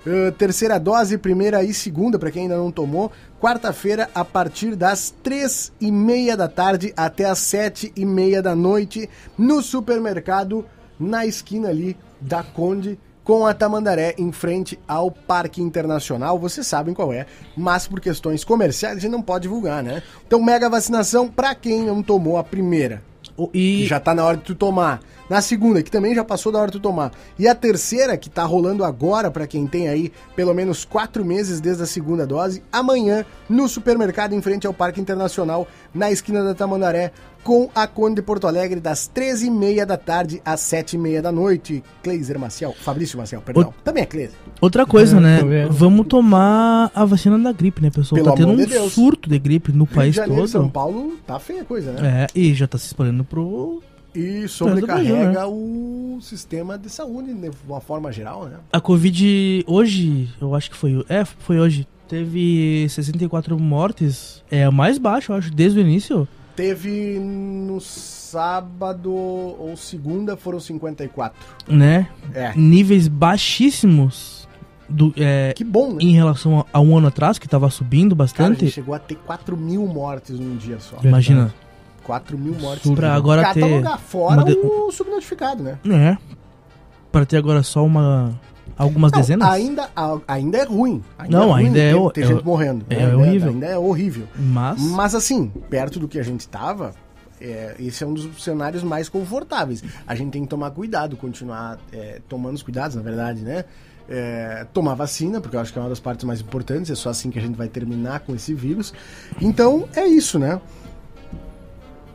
D: Uh, terceira dose, primeira e segunda, pra quem ainda não tomou. Quarta-feira, a partir das três e meia da tarde até as sete e meia da noite, no supermercado, na esquina ali da Conde, com a Tamandaré em frente ao Parque Internacional. Vocês sabem qual é, mas por questões comerciais a gente não pode divulgar, né? Então, mega vacinação pra quem não tomou a primeira.
E: E
D: já tá na hora de tu tomar. Na segunda, que também já passou da hora de tomar. E a terceira, que tá rolando agora pra quem tem aí pelo menos quatro meses desde a segunda dose, amanhã no supermercado em frente ao Parque Internacional, na esquina da Tamandaré, com a Conde de Porto Alegre, das 13h30 da tarde às 7h30 da noite. Cleiser Maciel, Fabrício Maciel, perdão. Também é Cleiser.
E: outra coisa,
C: É,
E: né? Vamos tomar a vacina da gripe, né, pessoal?
D: Pelo
E: tá tendo um
D: de
E: surto de gripe no
D: Rio de
E: país
D: Janeiro, São
E: todo.
D: Paulo, tá feia a coisa, né?
E: É, e já tá se espalhando pro.
D: E sobrecarrega
E: Brasil,
D: o sistema de saúde de uma forma geral, né?
E: A Covid hoje, eu acho que foi. É, foi hoje. Teve 64 mortes. É a mais baixa, eu acho, desde o início.
D: Teve no sábado ou segunda foram 54.
E: Né?
D: É.
E: Níveis baixíssimos do, é,
D: Que bom, né?
E: em relação a um ano atrás, que tava subindo
D: Cara, a
E: bastante.
D: gente chegou a ter 4 mil mortes num dia só.
E: Imagina.
D: 4 mil mortes.
C: Absurdo.
E: Pra agora
D: Catalogar
E: ter.
D: fora
E: de-
D: o subnotificado, né?
E: É. Pra ter agora só uma. Algumas
D: Não,
E: dezenas?
D: ainda, ainda é ruim.
E: Não,
D: ruim
E: ainda é
D: ter,
E: o-
D: ter
E: é
D: gente morrendo.
E: é
D: né? Ainda
E: horrível.
D: Ainda é horrível.
E: Mas.
D: Mas assim, perto do que a gente tava, é, esse é um dos cenários mais confortáveis. A gente tem que tomar cuidado, continuar é, tomando os cuidados, na verdade, né? É, tomar vacina, porque eu acho que é uma das partes mais importantes, é só assim que a gente vai terminar com esse vírus. Então, é isso, né?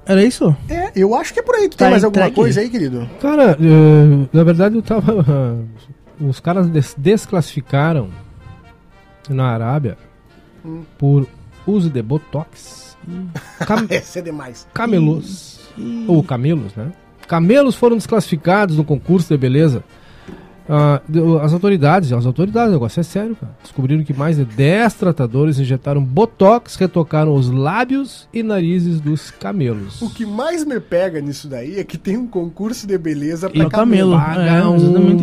E: Era isso?
D: É, eu acho que é por aí. Tu
E: Tá
D: tem mais alguma
E: entregue?
D: coisa aí, querido?
C: Cara, eh, na verdade eu tava. [LAUGHS] Os caras des- desclassificaram na Arábia
D: Hum.
C: por uso de botox. [LAUGHS] Cam
D: Esse é demais.
C: camelos. Ou camelos, né? Camelos foram desclassificados no concurso de beleza. De- as autoridades, as autoridades, o negócio é sério, cara. Descobriram que mais de 10 tratadores injetaram botox, retocaram os lábios e narizes dos camelos.
D: O que mais me pega nisso daí é que tem um concurso de beleza
E: E
D: pra
E: o camelo.
C: Paga
E: É,
C: um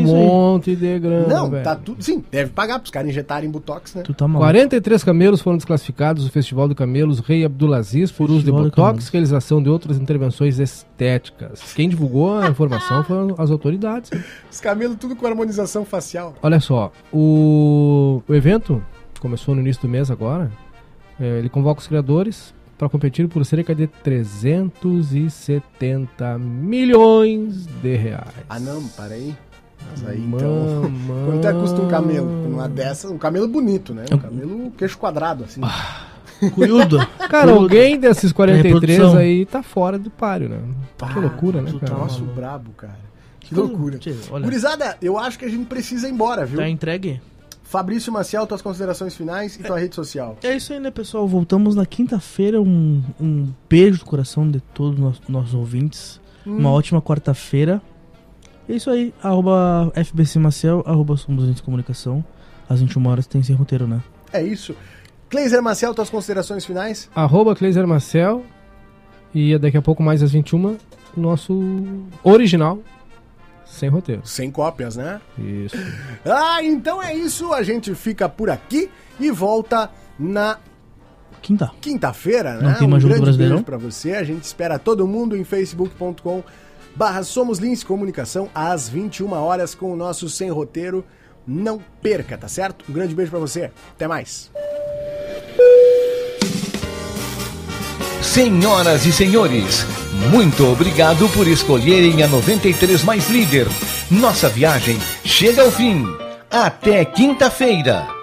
C: monte de grana.
D: Não,
C: velho.
D: tá tudo. Sim, deve pagar pros caras injetarem botox, né?
E: Tu tá maluco.
C: 43 camelos foram desclassificados do Festival de Camelos Rei Abdulaziz por uso de botox, realização de outras intervenções estéticas. Quem divulgou a informação foram as autoridades.
D: Os camelos tudo com harmonização facial.
C: Olha só, o, o evento começou no início do mês agora. É, ele convoca os criadores para competir por cerca de 370 milhões de reais.
D: Ah, não, para aí. Mas aí,
C: Mano,
D: então. Quanto é que custa um camelo? Uma dessas, um camelo bonito, né? Um
E: Eu-
D: camelo queixo quadrado, assim. [LAUGHS]
E: Cuiudo.
C: Cara, alguém desses 43
E: Reprodução.
C: aí tá fora do páreo, né? que loucura, né, cara?
E: tá
D: Nossa,
E: maluco.
D: brabo, cara. Que loucura.
E: Tchê, olha,
D: Gurizada, eu acho que a gente precisa ir embora, viu?
E: tá entregue?
D: Fabrício Maciel, tuas considerações finais e tua rede social.
E: É isso aí, né, pessoal? Voltamos na quinta-feira. Um, um beijo do coração de todos os nossos, nossos ouvintes. Uma ótima quarta-feira. É isso aí. Arroba FBC Maciel, arroba Somos Gente de Comunicação. Às 21 horas tem sem roteiro, né?
D: É isso. Cleiser Maciel, tuas considerações finais?
C: Arroba Cleiser Marcel. E daqui a pouco mais às 21, nosso original, sem roteiro.
D: Sem cópias, né?
C: Isso. [LAUGHS]
D: Ah, então é isso. A gente fica por aqui e volta na
E: Quinta.
D: quinta-feira, né?
E: Não tem mais
D: um grande beijo pra você. A gente espera todo mundo em facebook.com barra Somos Lins Comunicação às 21 horas com o nosso Sem Roteiro. Não perca, tá certo? Um grande beijo para você. Até mais.
B: Senhoras e senhores, muito obrigado por escolherem a 93 Mais Líder. Nossa viagem chega ao fim. Até quinta-feira.